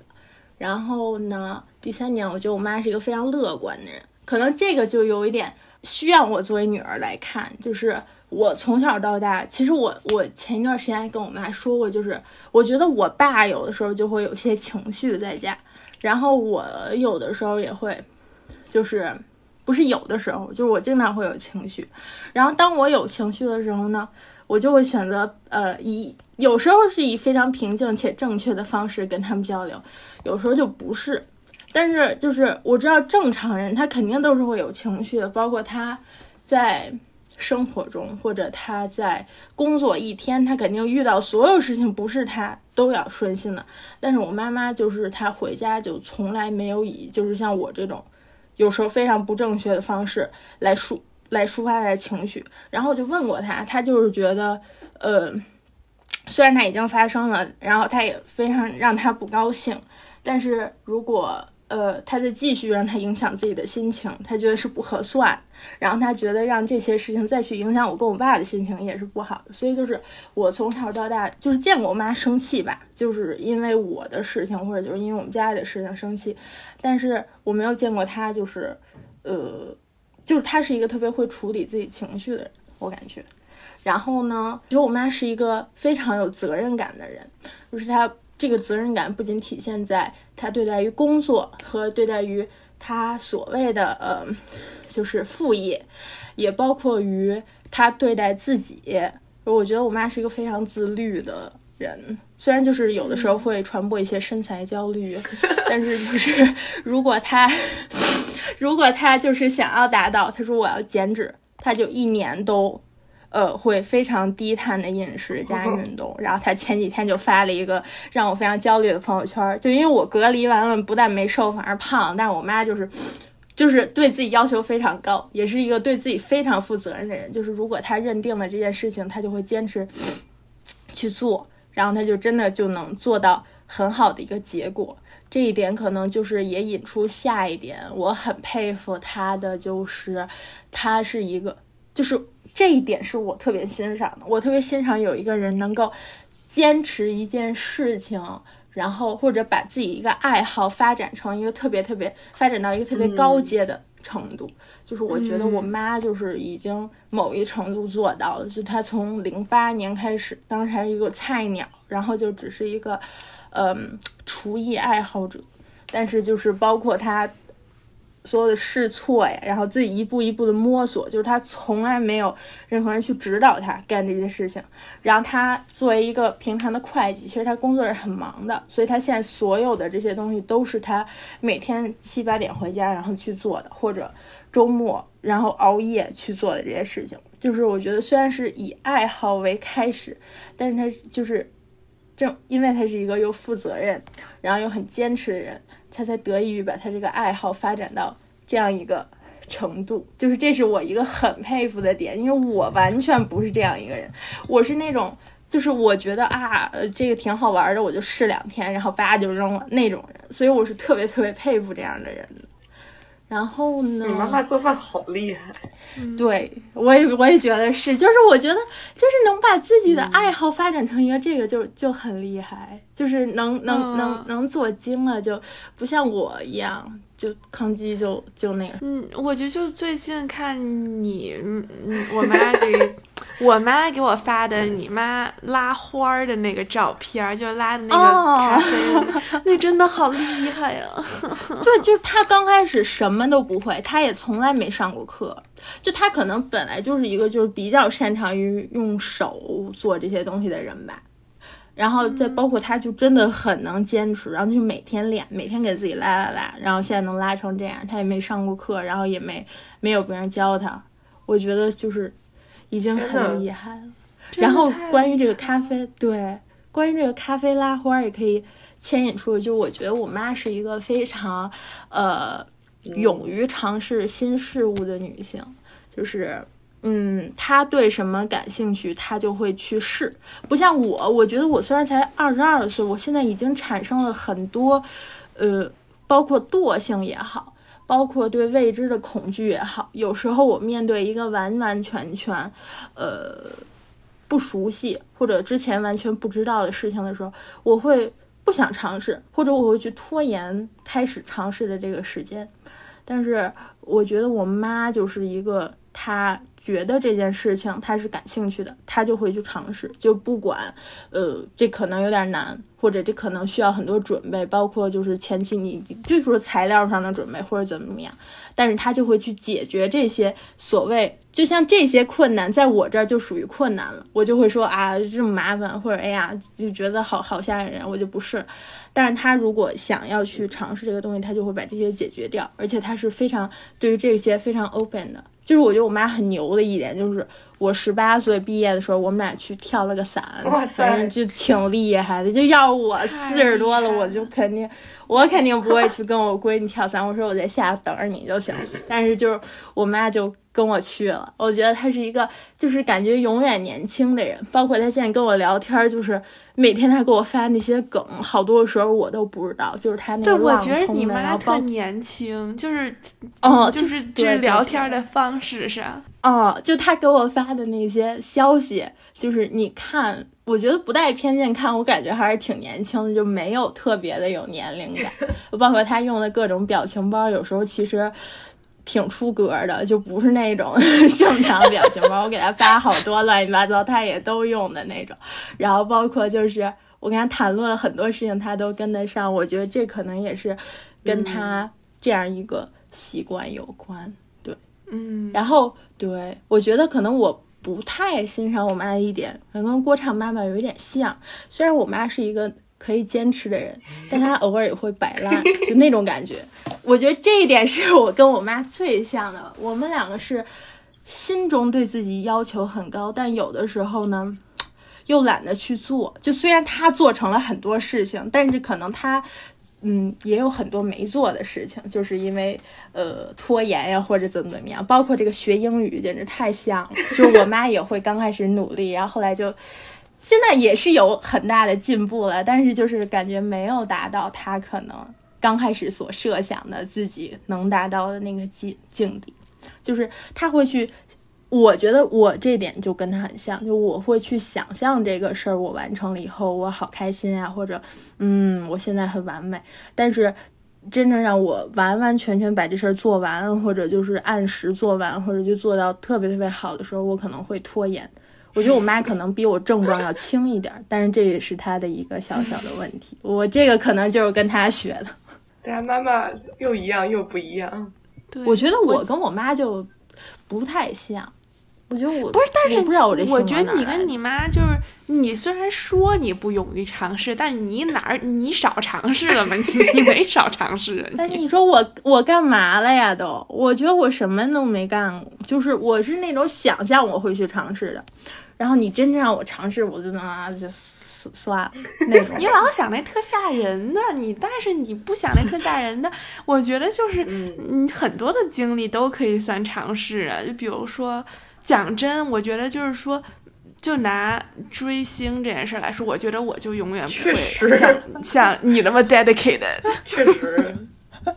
然后呢，第三点，我觉得我妈是一个非常乐观的人，可能这个就有一点需要我作为女儿来看。就是我从小到大，其实我我前一段时间还跟我妈说过，就是我觉得我爸有的时候就会有些情绪在家，然后我有的时候也会，就是。不是有的时候，就是我经常会有情绪，然后当我有情绪的时候呢，我就会选择呃以有时候是以非常平静且正确的方式跟他们交流，有时候就不是。但是就是我知道正常人他肯定都是会有情绪的，包括他在生活中或者他在工作一天，他肯定遇到所有事情不是他都要顺心的。但是我妈妈就是她回家就从来没有以就是像我这种。有时候非常不正确的方式来抒来抒发他的情绪，然后我就问过他，他就是觉得，呃，虽然他已经发生了，然后他也非常让他不高兴，但是如果。呃，他在继续让他影响自己的心情，他觉得是不合算，然后他觉得让这些事情再去影响我跟我爸的心情也是不好的，所以就是我从小到大就是见过我妈生气吧，就是因为我的事情或者就是因为我们家里的事情生气，但是我没有见过他就是，呃，就是他是一个特别会处理自己情绪的人，我感觉。然后呢，其实我妈是一个非常有责任感的人，就是她。这个责任感不仅体现在他对待于工作和对待于他所谓的呃，就是副业，也包括于他对待自己。我觉得我妈是一个非常自律的人，虽然就是有的时候会传播一些身材焦虑，但是就是 如果他如果他就是想要达到，他说我要减脂，他就一年都。呃，会非常低碳的饮食加运动，然后他前几天就发了一个让我非常焦虑的朋友圈，就因为我隔离完了，不但没瘦，反而胖。但是我妈就是，就是对自己要求非常高，也是一个对自己非常负责任的人。就是如果他认定了这件事情，他就会坚持去做，然后他就真的就能做到。很好的一个结果。这一点可能就是也引出下一点，我很佩服他的，就是他是一个，就是这一点是我特别欣赏的。我特别欣赏有一个人能够坚持一件事情，然后或者把自己一个爱好发展成一个特别特别发展到一个特别高阶的程度。就是我觉得我妈就是已经某一程度做到了，就她从零八年开始，当时还是一个菜鸟，然后就只是一个。嗯，厨艺爱好者，但是就是包括他所有的试错呀，然后自己一步一步的摸索，就是他从来没有任何人去指导他干这些事情。然后他作为一个平常的会计，其实他工作是很忙的，所以他现在所有的这些东西都是他每天七八点回家然后去做的，或者周末然后熬夜去做的这些事情。就是我觉得虽然是以爱好为开始，但是他就是。正因为他是一个又负责任，然后又很坚持的人，他才得益于把他这个爱好发展到这样一个程度。就是这是我一个很佩服的点，因为我完全不是这样一个人，我是那种就是我觉得啊，呃，这个挺好玩的，我就试两天，然后叭就扔了那种人。所以我是特别特别佩服这样的人。然后呢？你妈妈做饭好厉害。对，我也我也觉得是，就是我觉得就是能把自己的爱好发展成一个这个，就就很厉害，就是能能能能做精了，就不像我一样，就吭叽就就那个。嗯，我觉得就最近看你，嗯，我妈给。我妈给我发的你妈拉花的那个照片，就拉的那个咖啡，那真的好厉害呀！对，就是她刚开始什么都不会，她也从来没上过课，就她可能本来就是一个就是比较擅长于用手做这些东西的人吧。然后再包括她，就真的很能坚持，然后就每天练，每天给自己拉拉拉，然后现在能拉成这样，她也没上过课，然后也没没有别人教她，我觉得就是。已经很厉害了。然后关于这个咖啡，对，关于这个咖啡拉花也可以牵引出，就我觉得我妈是一个非常呃勇于尝试新事物的女性，就是嗯，她对什么感兴趣，她就会去试。不像我，我觉得我虽然才二十二岁，我现在已经产生了很多呃，包括惰性也好。包括对未知的恐惧也好，有时候我面对一个完完全全，呃，不熟悉或者之前完全不知道的事情的时候，我会不想尝试，或者我会去拖延开始尝试的这个时间。但是我觉得我妈就是一个，他觉得这件事情他是感兴趣的，他就会去尝试，就不管，呃，这可能有点难。或者这可能需要很多准备，包括就是前期你就说材料上的准备或者怎么怎么样，但是他就会去解决这些所谓，就像这些困难，在我这儿就属于困难了，我就会说啊这么麻烦，或者哎呀就觉得好好吓人，我就不是。但是他如果想要去尝试这个东西，他就会把这些解决掉，而且他是非常对于这些非常 open 的。就是我觉得我妈很牛的一点，就是我十八岁毕业的时候，我们俩去跳了个伞，反正就挺厉害的。就要我四十多了，我就肯定，我肯定不会去跟我闺女跳伞。我说我在下等着你就行。但是就是我妈就。跟我去了，我觉得她是一个，就是感觉永远年轻的人。包括她现在跟我聊天，就是每天她给我发那些梗，好多时候我都不知道。就是她那个浪冲的，然后特年轻，就是哦，就是这聊天的方式上，哦，就他给我发的那些消息，就是你看，我觉得不带偏见看，我感觉还是挺年轻的，就没有特别的有年龄感。包括他用的各种表情包，有时候其实。挺出格的，就不是那种正常表情包。我给他发好多乱七八糟，他也都用的那种。然后包括就是我跟他谈论很多事情，他都跟得上。我觉得这可能也是跟他这样一个习惯有关。对，嗯。然后对我觉得可能我不太欣赏我妈的一点，可能跟郭畅妈妈有一点像。虽然我妈是一个。可以坚持的人，但她偶尔也会摆烂，就那种感觉。我觉得这一点是我跟我妈最像的。我们两个是心中对自己要求很高，但有的时候呢，又懒得去做。就虽然她做成了很多事情，但是可能他，嗯，也有很多没做的事情，就是因为呃拖延呀，或者怎么怎么样。包括这个学英语，简直太像了。就我妈也会刚开始努力，然后后来就。现在也是有很大的进步了，但是就是感觉没有达到她可能刚开始所设想的自己能达到的那个境境地，就是她会去。我觉得我这点就跟他很像，就我会去想象这个事儿，我完成了以后，我好开心啊，或者，嗯，我现在很完美。但是，真正让我完完全全把这事儿做完，或者就是按时做完，或者就做到特别特别好的时候，我可能会拖延。我觉得我妈可能比我症状要轻一点，但是这也是她的一个小小的问题。我这个可能就是跟她学的。对啊妈妈又一样又不一样。对，我觉得我跟我妈就不太像。我觉得我不是，但是不知道我这，我觉得你跟你妈就是，你虽然说你不勇于尝试，但你哪儿你少尝试了吗？你 你没少尝试。但是你说我我干嘛了呀？都，我觉得我什么都没干过，就是我是那种想象我会去尝试的，然后你真正让我尝试，我就能啊就算了那种。你老想那特吓人的，你但是你不想那特吓人的，我觉得就是你，很多的经历都可以算尝试啊，就比如说。讲真，我觉得就是说，就拿追星这件事来说，我觉得我就永远不会像像你那么 dedicated。确实，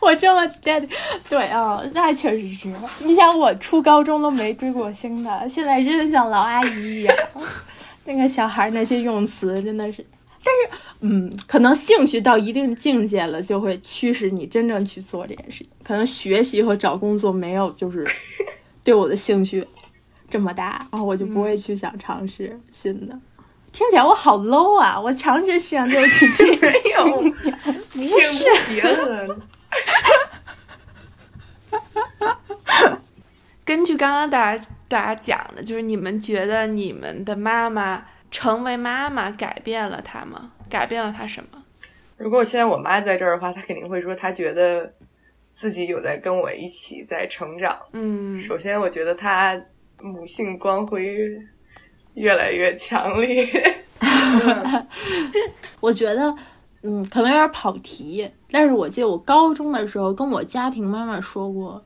我这么 dedicated，对啊，那确实是。你想，我初高中都没追过星的，现在真的像老阿姨一样。那个小孩那些用词真的是。但是，嗯，可能兴趣到一定境界了，就会驱使你真正去做这件事情。可能学习和找工作没有，就是 对我的兴趣这么大，然后我就不会去想尝试新的。听起来我好 low 啊！我尝试实际上就是去追星，不是。根据刚刚大家大家讲的，就是你们觉得你们的妈妈。成为妈妈改变了他吗？改变了他什么？如果现在我妈在这儿的话，她肯定会说，她觉得自己有在跟我一起在成长。嗯，首先我觉得她母性光辉越来越强烈。我觉得，嗯，可能有点跑题，但是我记得我高中的时候跟我家庭妈妈说过，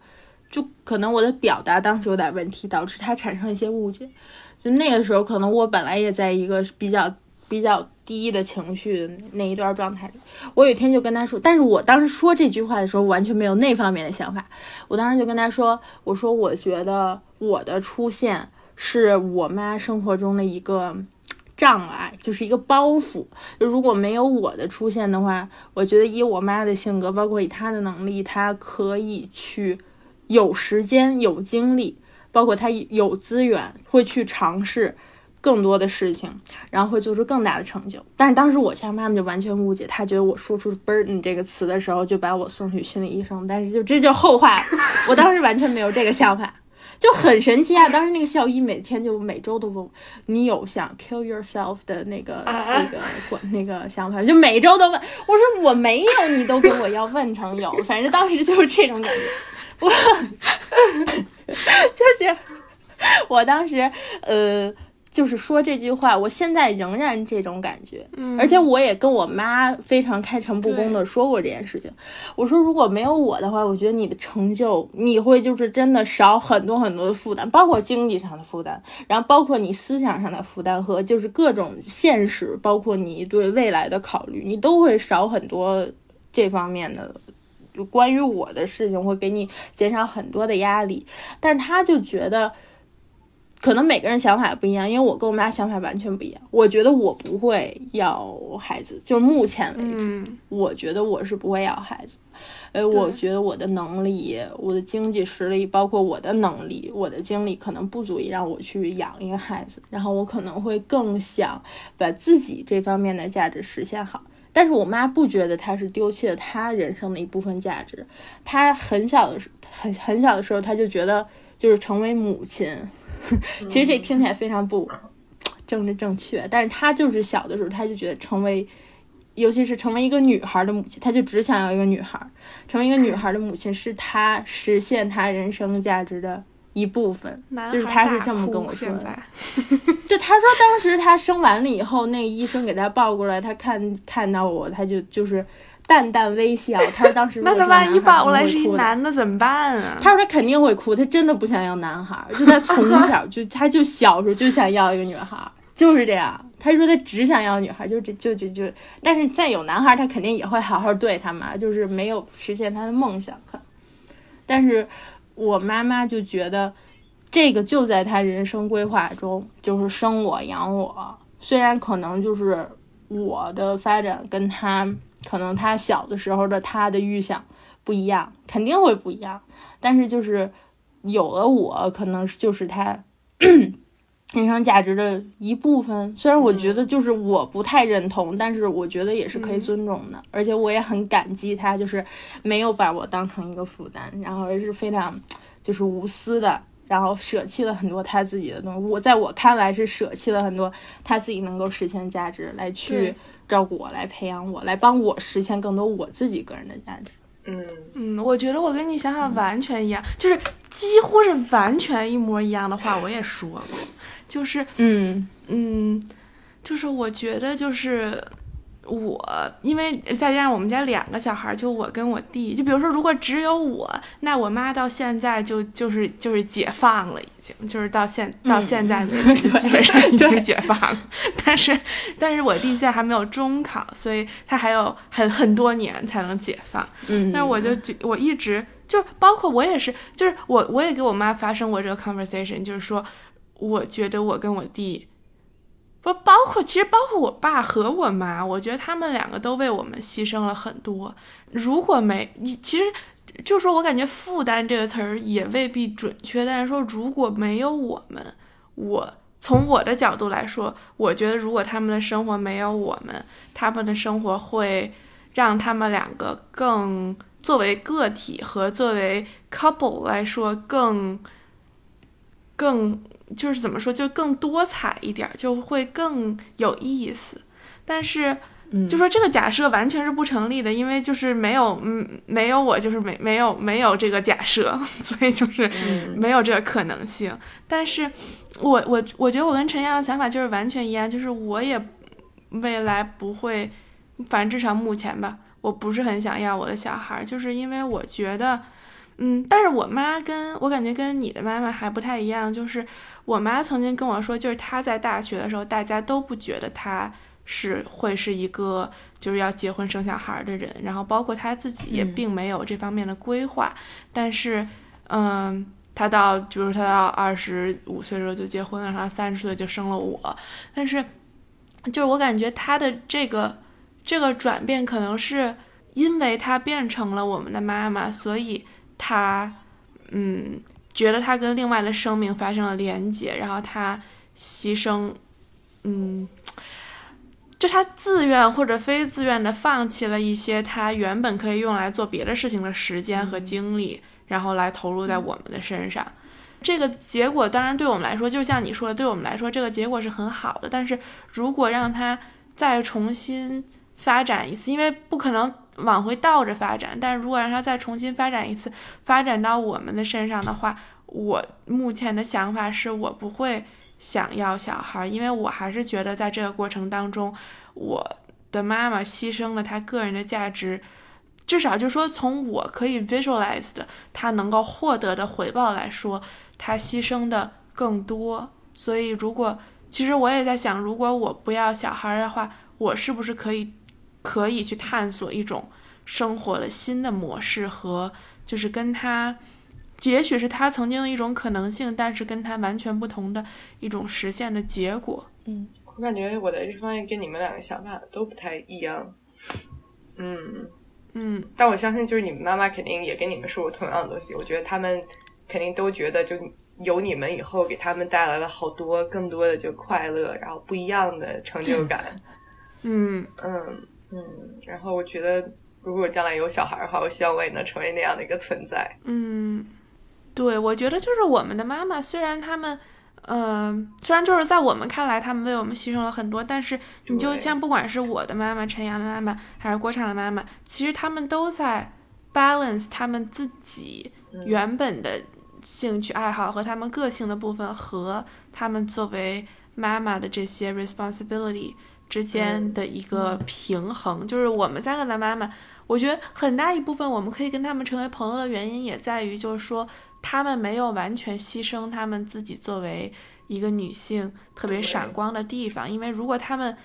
就可能我的表达当时有点问题，导致她产生一些误解。就那个时候，可能我本来也在一个比较比较低的情绪的那一段状态里。我有一天就跟他说，但是我当时说这句话的时候，完全没有那方面的想法。我当时就跟他说：“我说我觉得我的出现是我妈生活中的一个障碍，就是一个包袱。如果没有我的出现的话，我觉得以我妈的性格，包括以她的能力，她可以去有时间、有精力。”包括他有资源，会去尝试更多的事情，然后会做出更大的成就。但是当时我前妈妈就完全误解，她觉得我说出 “burden” 这个词的时候，就把我送去心理医生。但是就这就后话，我当时完全没有这个想法，就很神奇啊！当时那个校医每天就每周都问我，你有想 kill yourself 的那个那个管那个想法，就每周都问。我说我没有，你都跟我要问成有，反正当时就是这种感觉。我。就是我当时，呃，就是说这句话，我现在仍然这种感觉，嗯，而且我也跟我妈非常开诚布公的说过这件事情。我说如果没有我的话，我觉得你的成就你会就是真的少很多很多的负担，包括经济上的负担，然后包括你思想上的负担和就是各种现实，包括你对未来的考虑，你都会少很多这方面的。就关于我的事情会给你减少很多的压力，但是他就觉得，可能每个人想法不一样，因为我跟我妈想法完全不一样。我觉得我不会要孩子，就目前为止，我觉得我是不会要孩子。呃，我觉得我的能力、我的经济实力，包括我的能力、我的精力，可能不足以让我去养一个孩子。然后我可能会更想把自己这方面的价值实现好。但是我妈不觉得她是丢弃了她人生的一部分价值，她很小的时很很小的时候，她就觉得就是成为母亲，其实这听起来非常不政治正确，但是她就是小的时候，她就觉得成为，尤其是成为一个女孩的母亲，她就只想要一个女孩，成为一个女孩的母亲是她实现她人生价值的。一部分，就是他是这么跟我说的。就，他说当时他生完了以后，那个医生给他抱过来，他看看到我，他就就是淡淡微笑。他说当时那他万一抱过来是一男的怎么办啊？他说他肯定会哭，他真的不想要男孩，就他从小就他就小时候就想要一个女孩，就是这样。他说他只想要女孩，就这就就就，但是再有男孩，他肯定也会好好对他嘛，就是没有实现他的梦想。但是我妈妈就觉得这个就在她人生规划中，就是生我养我。虽然可能就是我的发展跟她可能她小的时候的她的预想不一样，肯定会不一样。但是就是有了我，可能就是她。人生价值的一部分，虽然我觉得就是我不太认同，但是我觉得也是可以尊重的，而且我也很感激他，就是没有把我当成一个负担，然后而是非常就是无私的，然后舍弃了很多他自己的东西。我在我看来是舍弃了很多他自己能够实现价值，来去照顾我，来培养我，来帮我实现更多我自己个人的价值。嗯嗯，我觉得我跟你想法完全一样，就是几乎是完全一模一样的话，我也说过。就是，嗯嗯，就是我觉得就是我，因为再加上我们家两个小孩，就我跟我弟，就比如说如果只有我，那我妈到现在就就是就是解放了，已经就是到现到现在为止，就基本上已经解放了。但是但是我弟现在还没有中考，所以他还有很很多年才能解放。嗯，但是我就觉我一直就包括我也是，就是我我也给我妈发生过这个 conversation，就是说。我觉得我跟我弟，不包括其实包括我爸和我妈，我觉得他们两个都为我们牺牲了很多。如果没你，其实就说我感觉“负担”这个词儿也未必准确，但是说如果没有我们，我从我的角度来说，我觉得如果他们的生活没有我们，他们的生活会让他们两个更作为个体和作为 couple 来说更更。就是怎么说，就更多彩一点，就会更有意思。但是，就说这个假设完全是不成立的，因为就是没有，嗯，没有我，就是没没有没有这个假设，所以就是没有这个可能性。但是，我我我觉得我跟陈阳的想法就是完全一样，就是我也未来不会，反正至少目前吧，我不是很想要我的小孩，就是因为我觉得。嗯，但是我妈跟我感觉跟你的妈妈还不太一样，就是我妈曾经跟我说，就是她在大学的时候，大家都不觉得她是会是一个就是要结婚生小孩的人，然后包括她自己也并没有这方面的规划。但是，嗯，她到，比如她到二十五岁的时候就结婚了，然后三十岁就生了我。但是，就是我感觉她的这个这个转变，可能是因为她变成了我们的妈妈，所以。他，嗯，觉得他跟另外的生命发生了连接，然后他牺牲，嗯，就他自愿或者非自愿的放弃了一些他原本可以用来做别的事情的时间和精力，然后来投入在我们的身上。这个结果当然对我们来说，就像你说的，对我们来说这个结果是很好的。但是如果让他再重新发展一次，因为不可能。往回倒着发展，但如果让他再重新发展一次，发展到我们的身上的话，我目前的想法是我不会想要小孩，因为我还是觉得在这个过程当中，我的妈妈牺牲了她个人的价值，至少就说从我可以 visualize 的她能够获得的回报来说，她牺牲的更多。所以如果其实我也在想，如果我不要小孩的话，我是不是可以？可以去探索一种生活的新的模式和，就是跟他，也许是他曾经的一种可能性，但是跟他完全不同的一种实现的结果。嗯，我感觉我的这方面跟你们两个想法都不太一样。嗯嗯，但我相信就是你们妈妈肯定也跟你们说过同样的东西。我觉得他们肯定都觉得就有你们以后给他们带来了好多更多的就快乐，然后不一样的成就感。嗯嗯。嗯，然后我觉得，如果将来有小孩的话，我希望我也能成为那样的一个存在。嗯，对，我觉得就是我们的妈妈，虽然他们，呃，虽然就是在我们看来，他们为我们牺牲了很多，但是你就像不管是我的妈妈、陈阳的妈妈，还是郭畅的妈妈，其实他们都在 balance 他们自己原本的兴趣爱好和他们个性的部分，和他们作为妈妈的这些 responsibility。之间的一个平衡。就是我们三个的妈妈，我觉得很大一部分我们可以跟他们成为朋友的原因，也在于就是说他们没有完全牺牲他们自己作为一个女性特别闪光的地方。因为如果他们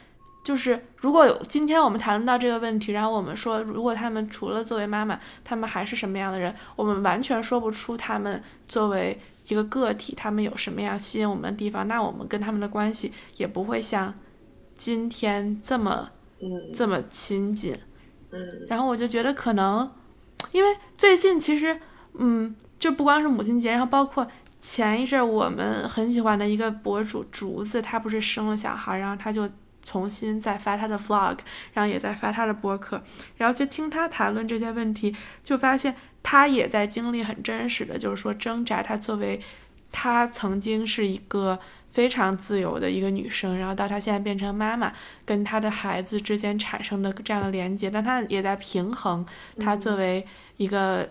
就是如果有今天我们谈论到这个问题，然后我们说，如果他们除了作为妈妈，他们还是什么样的人，我们完全说不出他们作为一个个体，他们有什么样吸引我们的地方，那我们跟他们的关系也不会像今天这么嗯这么亲近。嗯然后我就觉得可能，因为最近其实，嗯，就不光是母亲节，然后包括前一阵儿我们很喜欢的一个博主竹子，他不是生了小孩，然后他就重新再发他的 vlog，然后也在发他的播客，然后就听他谈论这些问题，就发现他也在经历很真实的，就是说挣扎。他作为他曾经是一个非常自由的一个女生，然后到她现在变成妈妈，跟她的孩子之间产生的这样的连接，但她也在平衡她作为一个、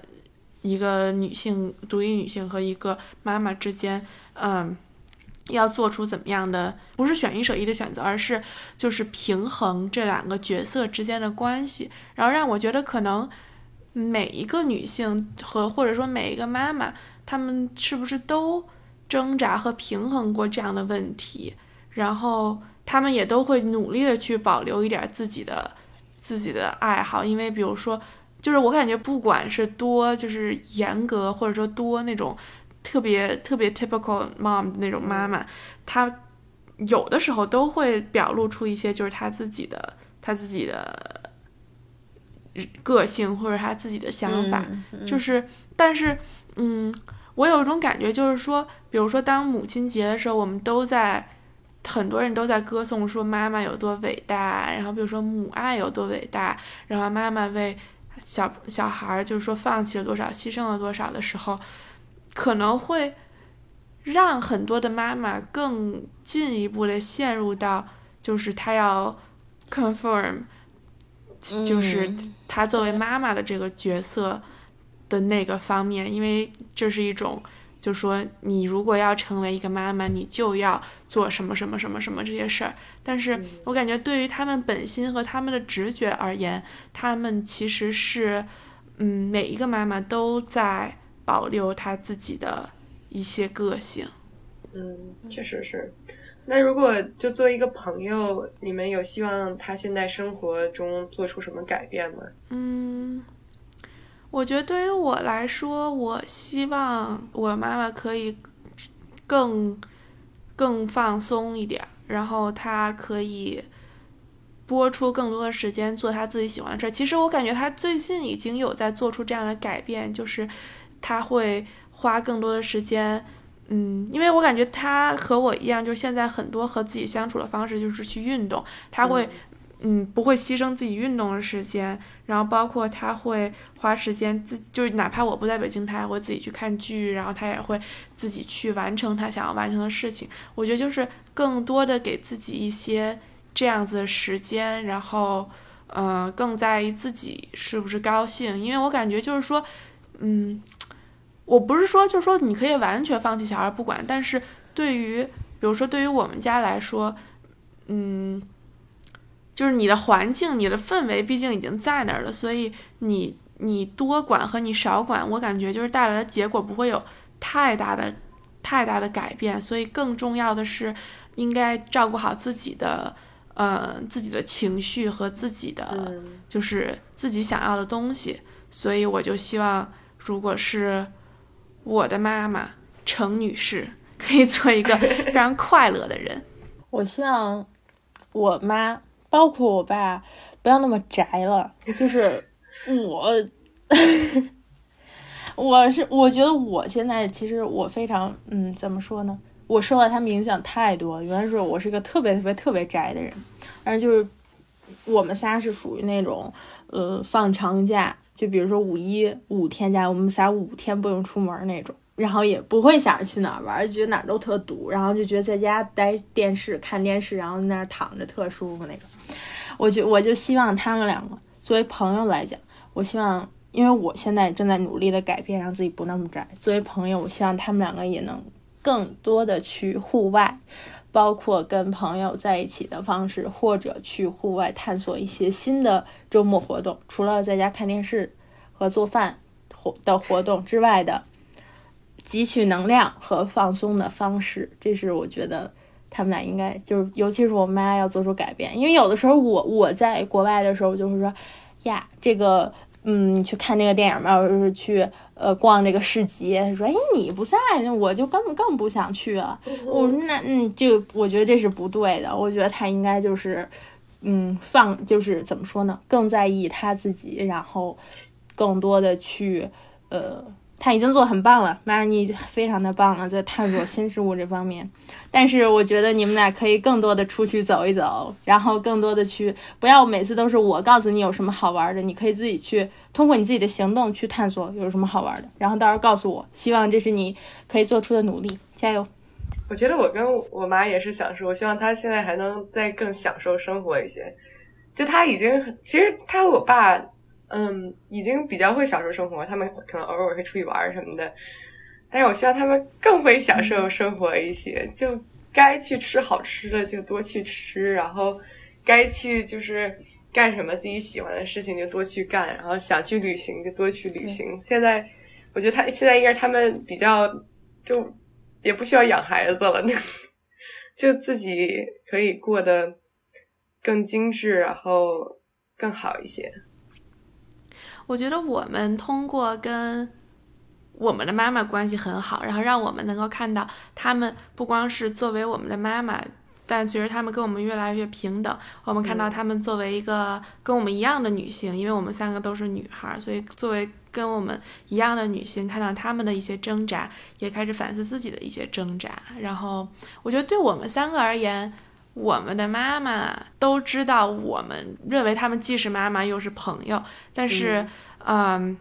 一个女性独立女性和一个妈妈之间，嗯。要做出怎么样的，不是选一舍一的选择，而是就是平衡这两个角色之间的关系，然后让我觉得可能每一个女性和或者说每一个妈妈，她们是不是都挣扎和平衡过这样的问题，然后他们也都会努力的去保留一点自己的自己的爱好，因为比如说，就是我感觉不管是多就是严格，或者说多那种特别特别 typical mom 的那种妈妈，她有的时候都会表露出一些就是她自己的她自己的个性或者她自己的想法，嗯。就是，但是，嗯，我有一种感觉，就是说，比如说当母亲节的时候，我们都在，很多人都在歌颂说妈妈有多伟大，然后比如说母爱有多伟大，然后妈妈为小小孩儿就是说放弃了多少，牺牲了多少的时候，可能会让很多的妈妈更进一步的陷入到，就是她要 confirm，就是她作为妈妈的这个角色的那个方面，因为这是一种，就是说你如果要成为一个妈妈，你就要做什么什么什么什么这些事儿。但是我感觉对于他们本心和他们的直觉而言，他们其实是，嗯，每一个妈妈都在保留她自己的一些个性。嗯，确实是。那如果就做一个朋友，你们有希望他现在生活中做出什么改变吗？嗯，我觉得对于我来说，我希望我妈妈可以更更放松一点，然后她可以播出更多的时间做她自己喜欢的事儿。其实我感觉她最近已经有在做出这样的改变，就是她会花更多的时间。嗯，因为我感觉她和我一样，就是现在很多和自己相处的方式就是去运动，她会嗯，不会牺牲自己运动的时间，然后包括他会花时间自己，就是哪怕我不在北京，他也会自己去看剧，然后他也会自己去完成他想要完成的事情。我觉得就是更多的给自己一些这样子的时间，然后，呃，更在意自己是不是高兴，因为我感觉就是说，嗯，我不是说就是说你可以完全放弃小孩不管，但是对于比如说对于我们家来说，嗯。就是你的环境、你的氛围，毕竟已经在那儿了，所以你你多管和你少管，我感觉就是带来的结果不会有太大的、太大的改变。所以更重要的是，应该照顾好自己的，呃，自己的情绪和自己的，嗯就是自己想要的东西。所以我就希望，如果是我的妈妈程女士，可以做一个 非常快乐的人。我希望我妈，包括我爸，不要那么宅了。就是我，我是我觉得我现在其实我非常嗯，怎么说呢？我受到他们影响太多。原来是我是个特别特别特别宅的人，但是就是我们仨是属于那种呃放长假，就比如说五一五天假，我们仨五天不用出门那种。然后也不会想着去哪儿玩，觉得哪儿都特堵，然后就觉得在家待电视看电视，然后在那儿躺着特舒服那种。我就我就希望他们两个作为朋友来讲，我希望，因为我现在正在努力的改变，让自己不那么宅。作为朋友，我希望他们两个也能更多的去户外，包括跟朋友在一起的方式，或者去户外探索一些新的周末活动。除了在家看电视和做饭活的活动之外的汲取能量和放松的方式，这是我觉得他们俩应该就是，尤其是我妈要做出改变。因为有的时候我我在国外的时候就会说呀，这个嗯，去看这个电影嘛，或者是去。呃，逛这个市集，他说：“哎，你不在，那我就根本更不想去了。”我说：“那嗯，这个我觉得这是不对的。我觉得他应该就是，嗯，放就是怎么说呢？更在意他自己，然后更多的去，呃。”他已经做很棒了，妈，你非常的棒了，在探索新事物这方面。但是我觉得你们俩可以更多的出去走一走，然后更多的去，不要每次都是我告诉你有什么好玩的，你可以自己去通过你自己的行动去探索有什么好玩的，然后到时候告诉我。希望这是你可以做出的努力，加油！我觉得我跟我妈也是想说，我希望她现在还能再更享受生活一些。就她已经，其实她和我爸。嗯，已经比较会享受生活，他们可能偶尔会出去玩什么的，但是我希望他们更会享受生活一些，就该去吃好吃的就多去吃，然后该去就是干什么自己喜欢的事情就多去干，然后想去旅行就多去旅行。现在我觉得他现在应该是他们比较就也不需要养孩子了，就自己可以过得更精致，然后更好一些。我觉得我们通过跟我们的妈妈关系很好，然后让我们能够看到他们不光是作为我们的妈妈，但其实他们跟我们越来越平等。我们看到他们作为一个跟我们一样的女性，因为我们三个都是女孩，所以作为跟我们一样的女性，看到他们的一些挣扎，也开始反思自己的一些挣扎。然后我觉得对我们三个而言。我们的妈妈都知道，我们认为他们既是妈妈又是朋友，但是，嗯。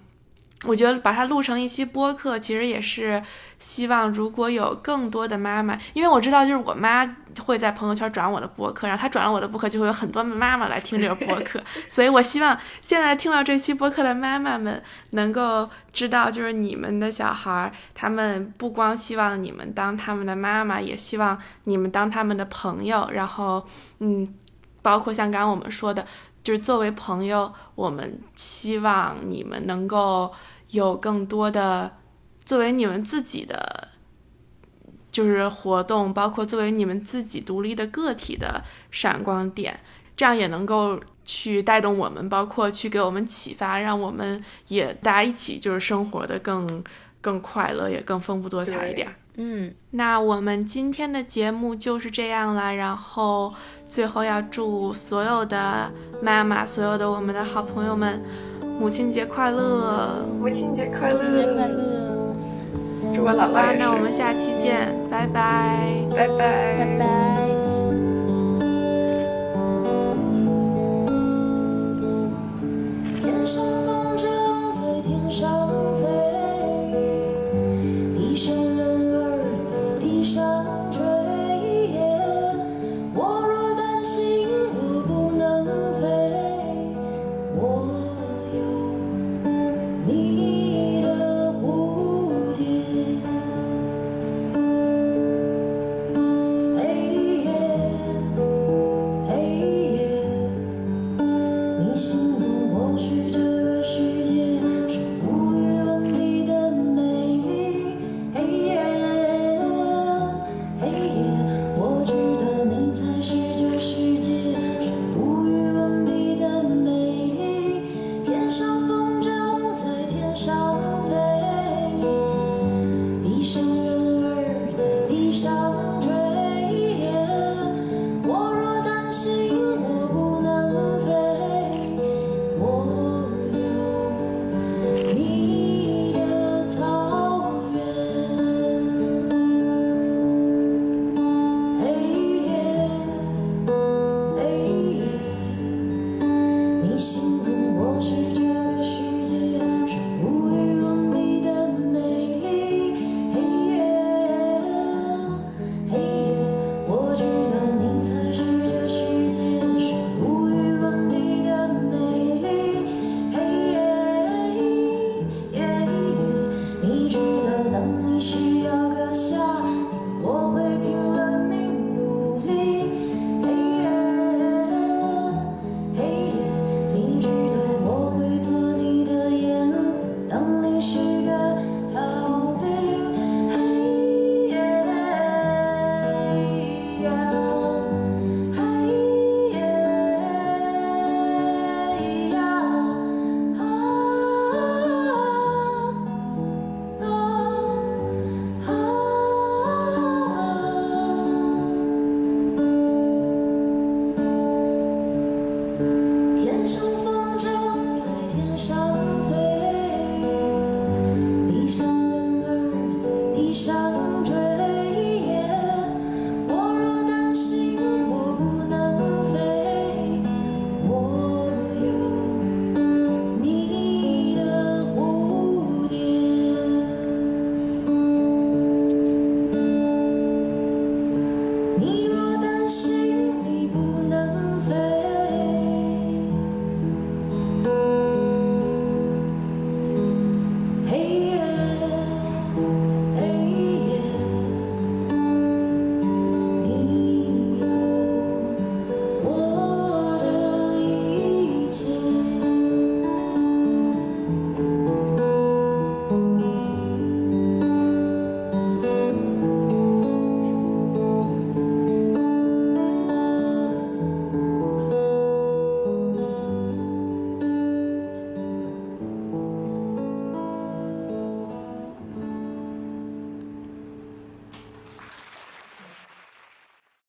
我觉得把它录成一期播客，其实也是希望，如果有更多的妈妈，因为我知道，就是我妈会在朋友圈转我的播客，然后她转了我的播客，就会有很多妈妈来听这个播客，所以我希望现在听到这期播客的妈妈们能够知道，就是你们的小孩儿，他们不光希望你们当他们的妈妈，也希望你们当他们的朋友，然后，嗯，包括像刚刚我们说的，就是作为朋友，我们希望你们能够。有更多的作为你们自己的就是活动，包括作为你们自己独立的个体的闪光点，这样也能够去带动我们，包括去给我们启发，让我们也大家一起就是生活的更更快乐，也更丰富多彩一点。嗯，那我们今天的节目就是这样了。然后最后要祝所有的妈妈，所有的我们的好朋友们。母亲节快乐！母亲节快乐！母亲节快乐！祝我老爸那我们下期见，拜拜！拜拜！拜拜！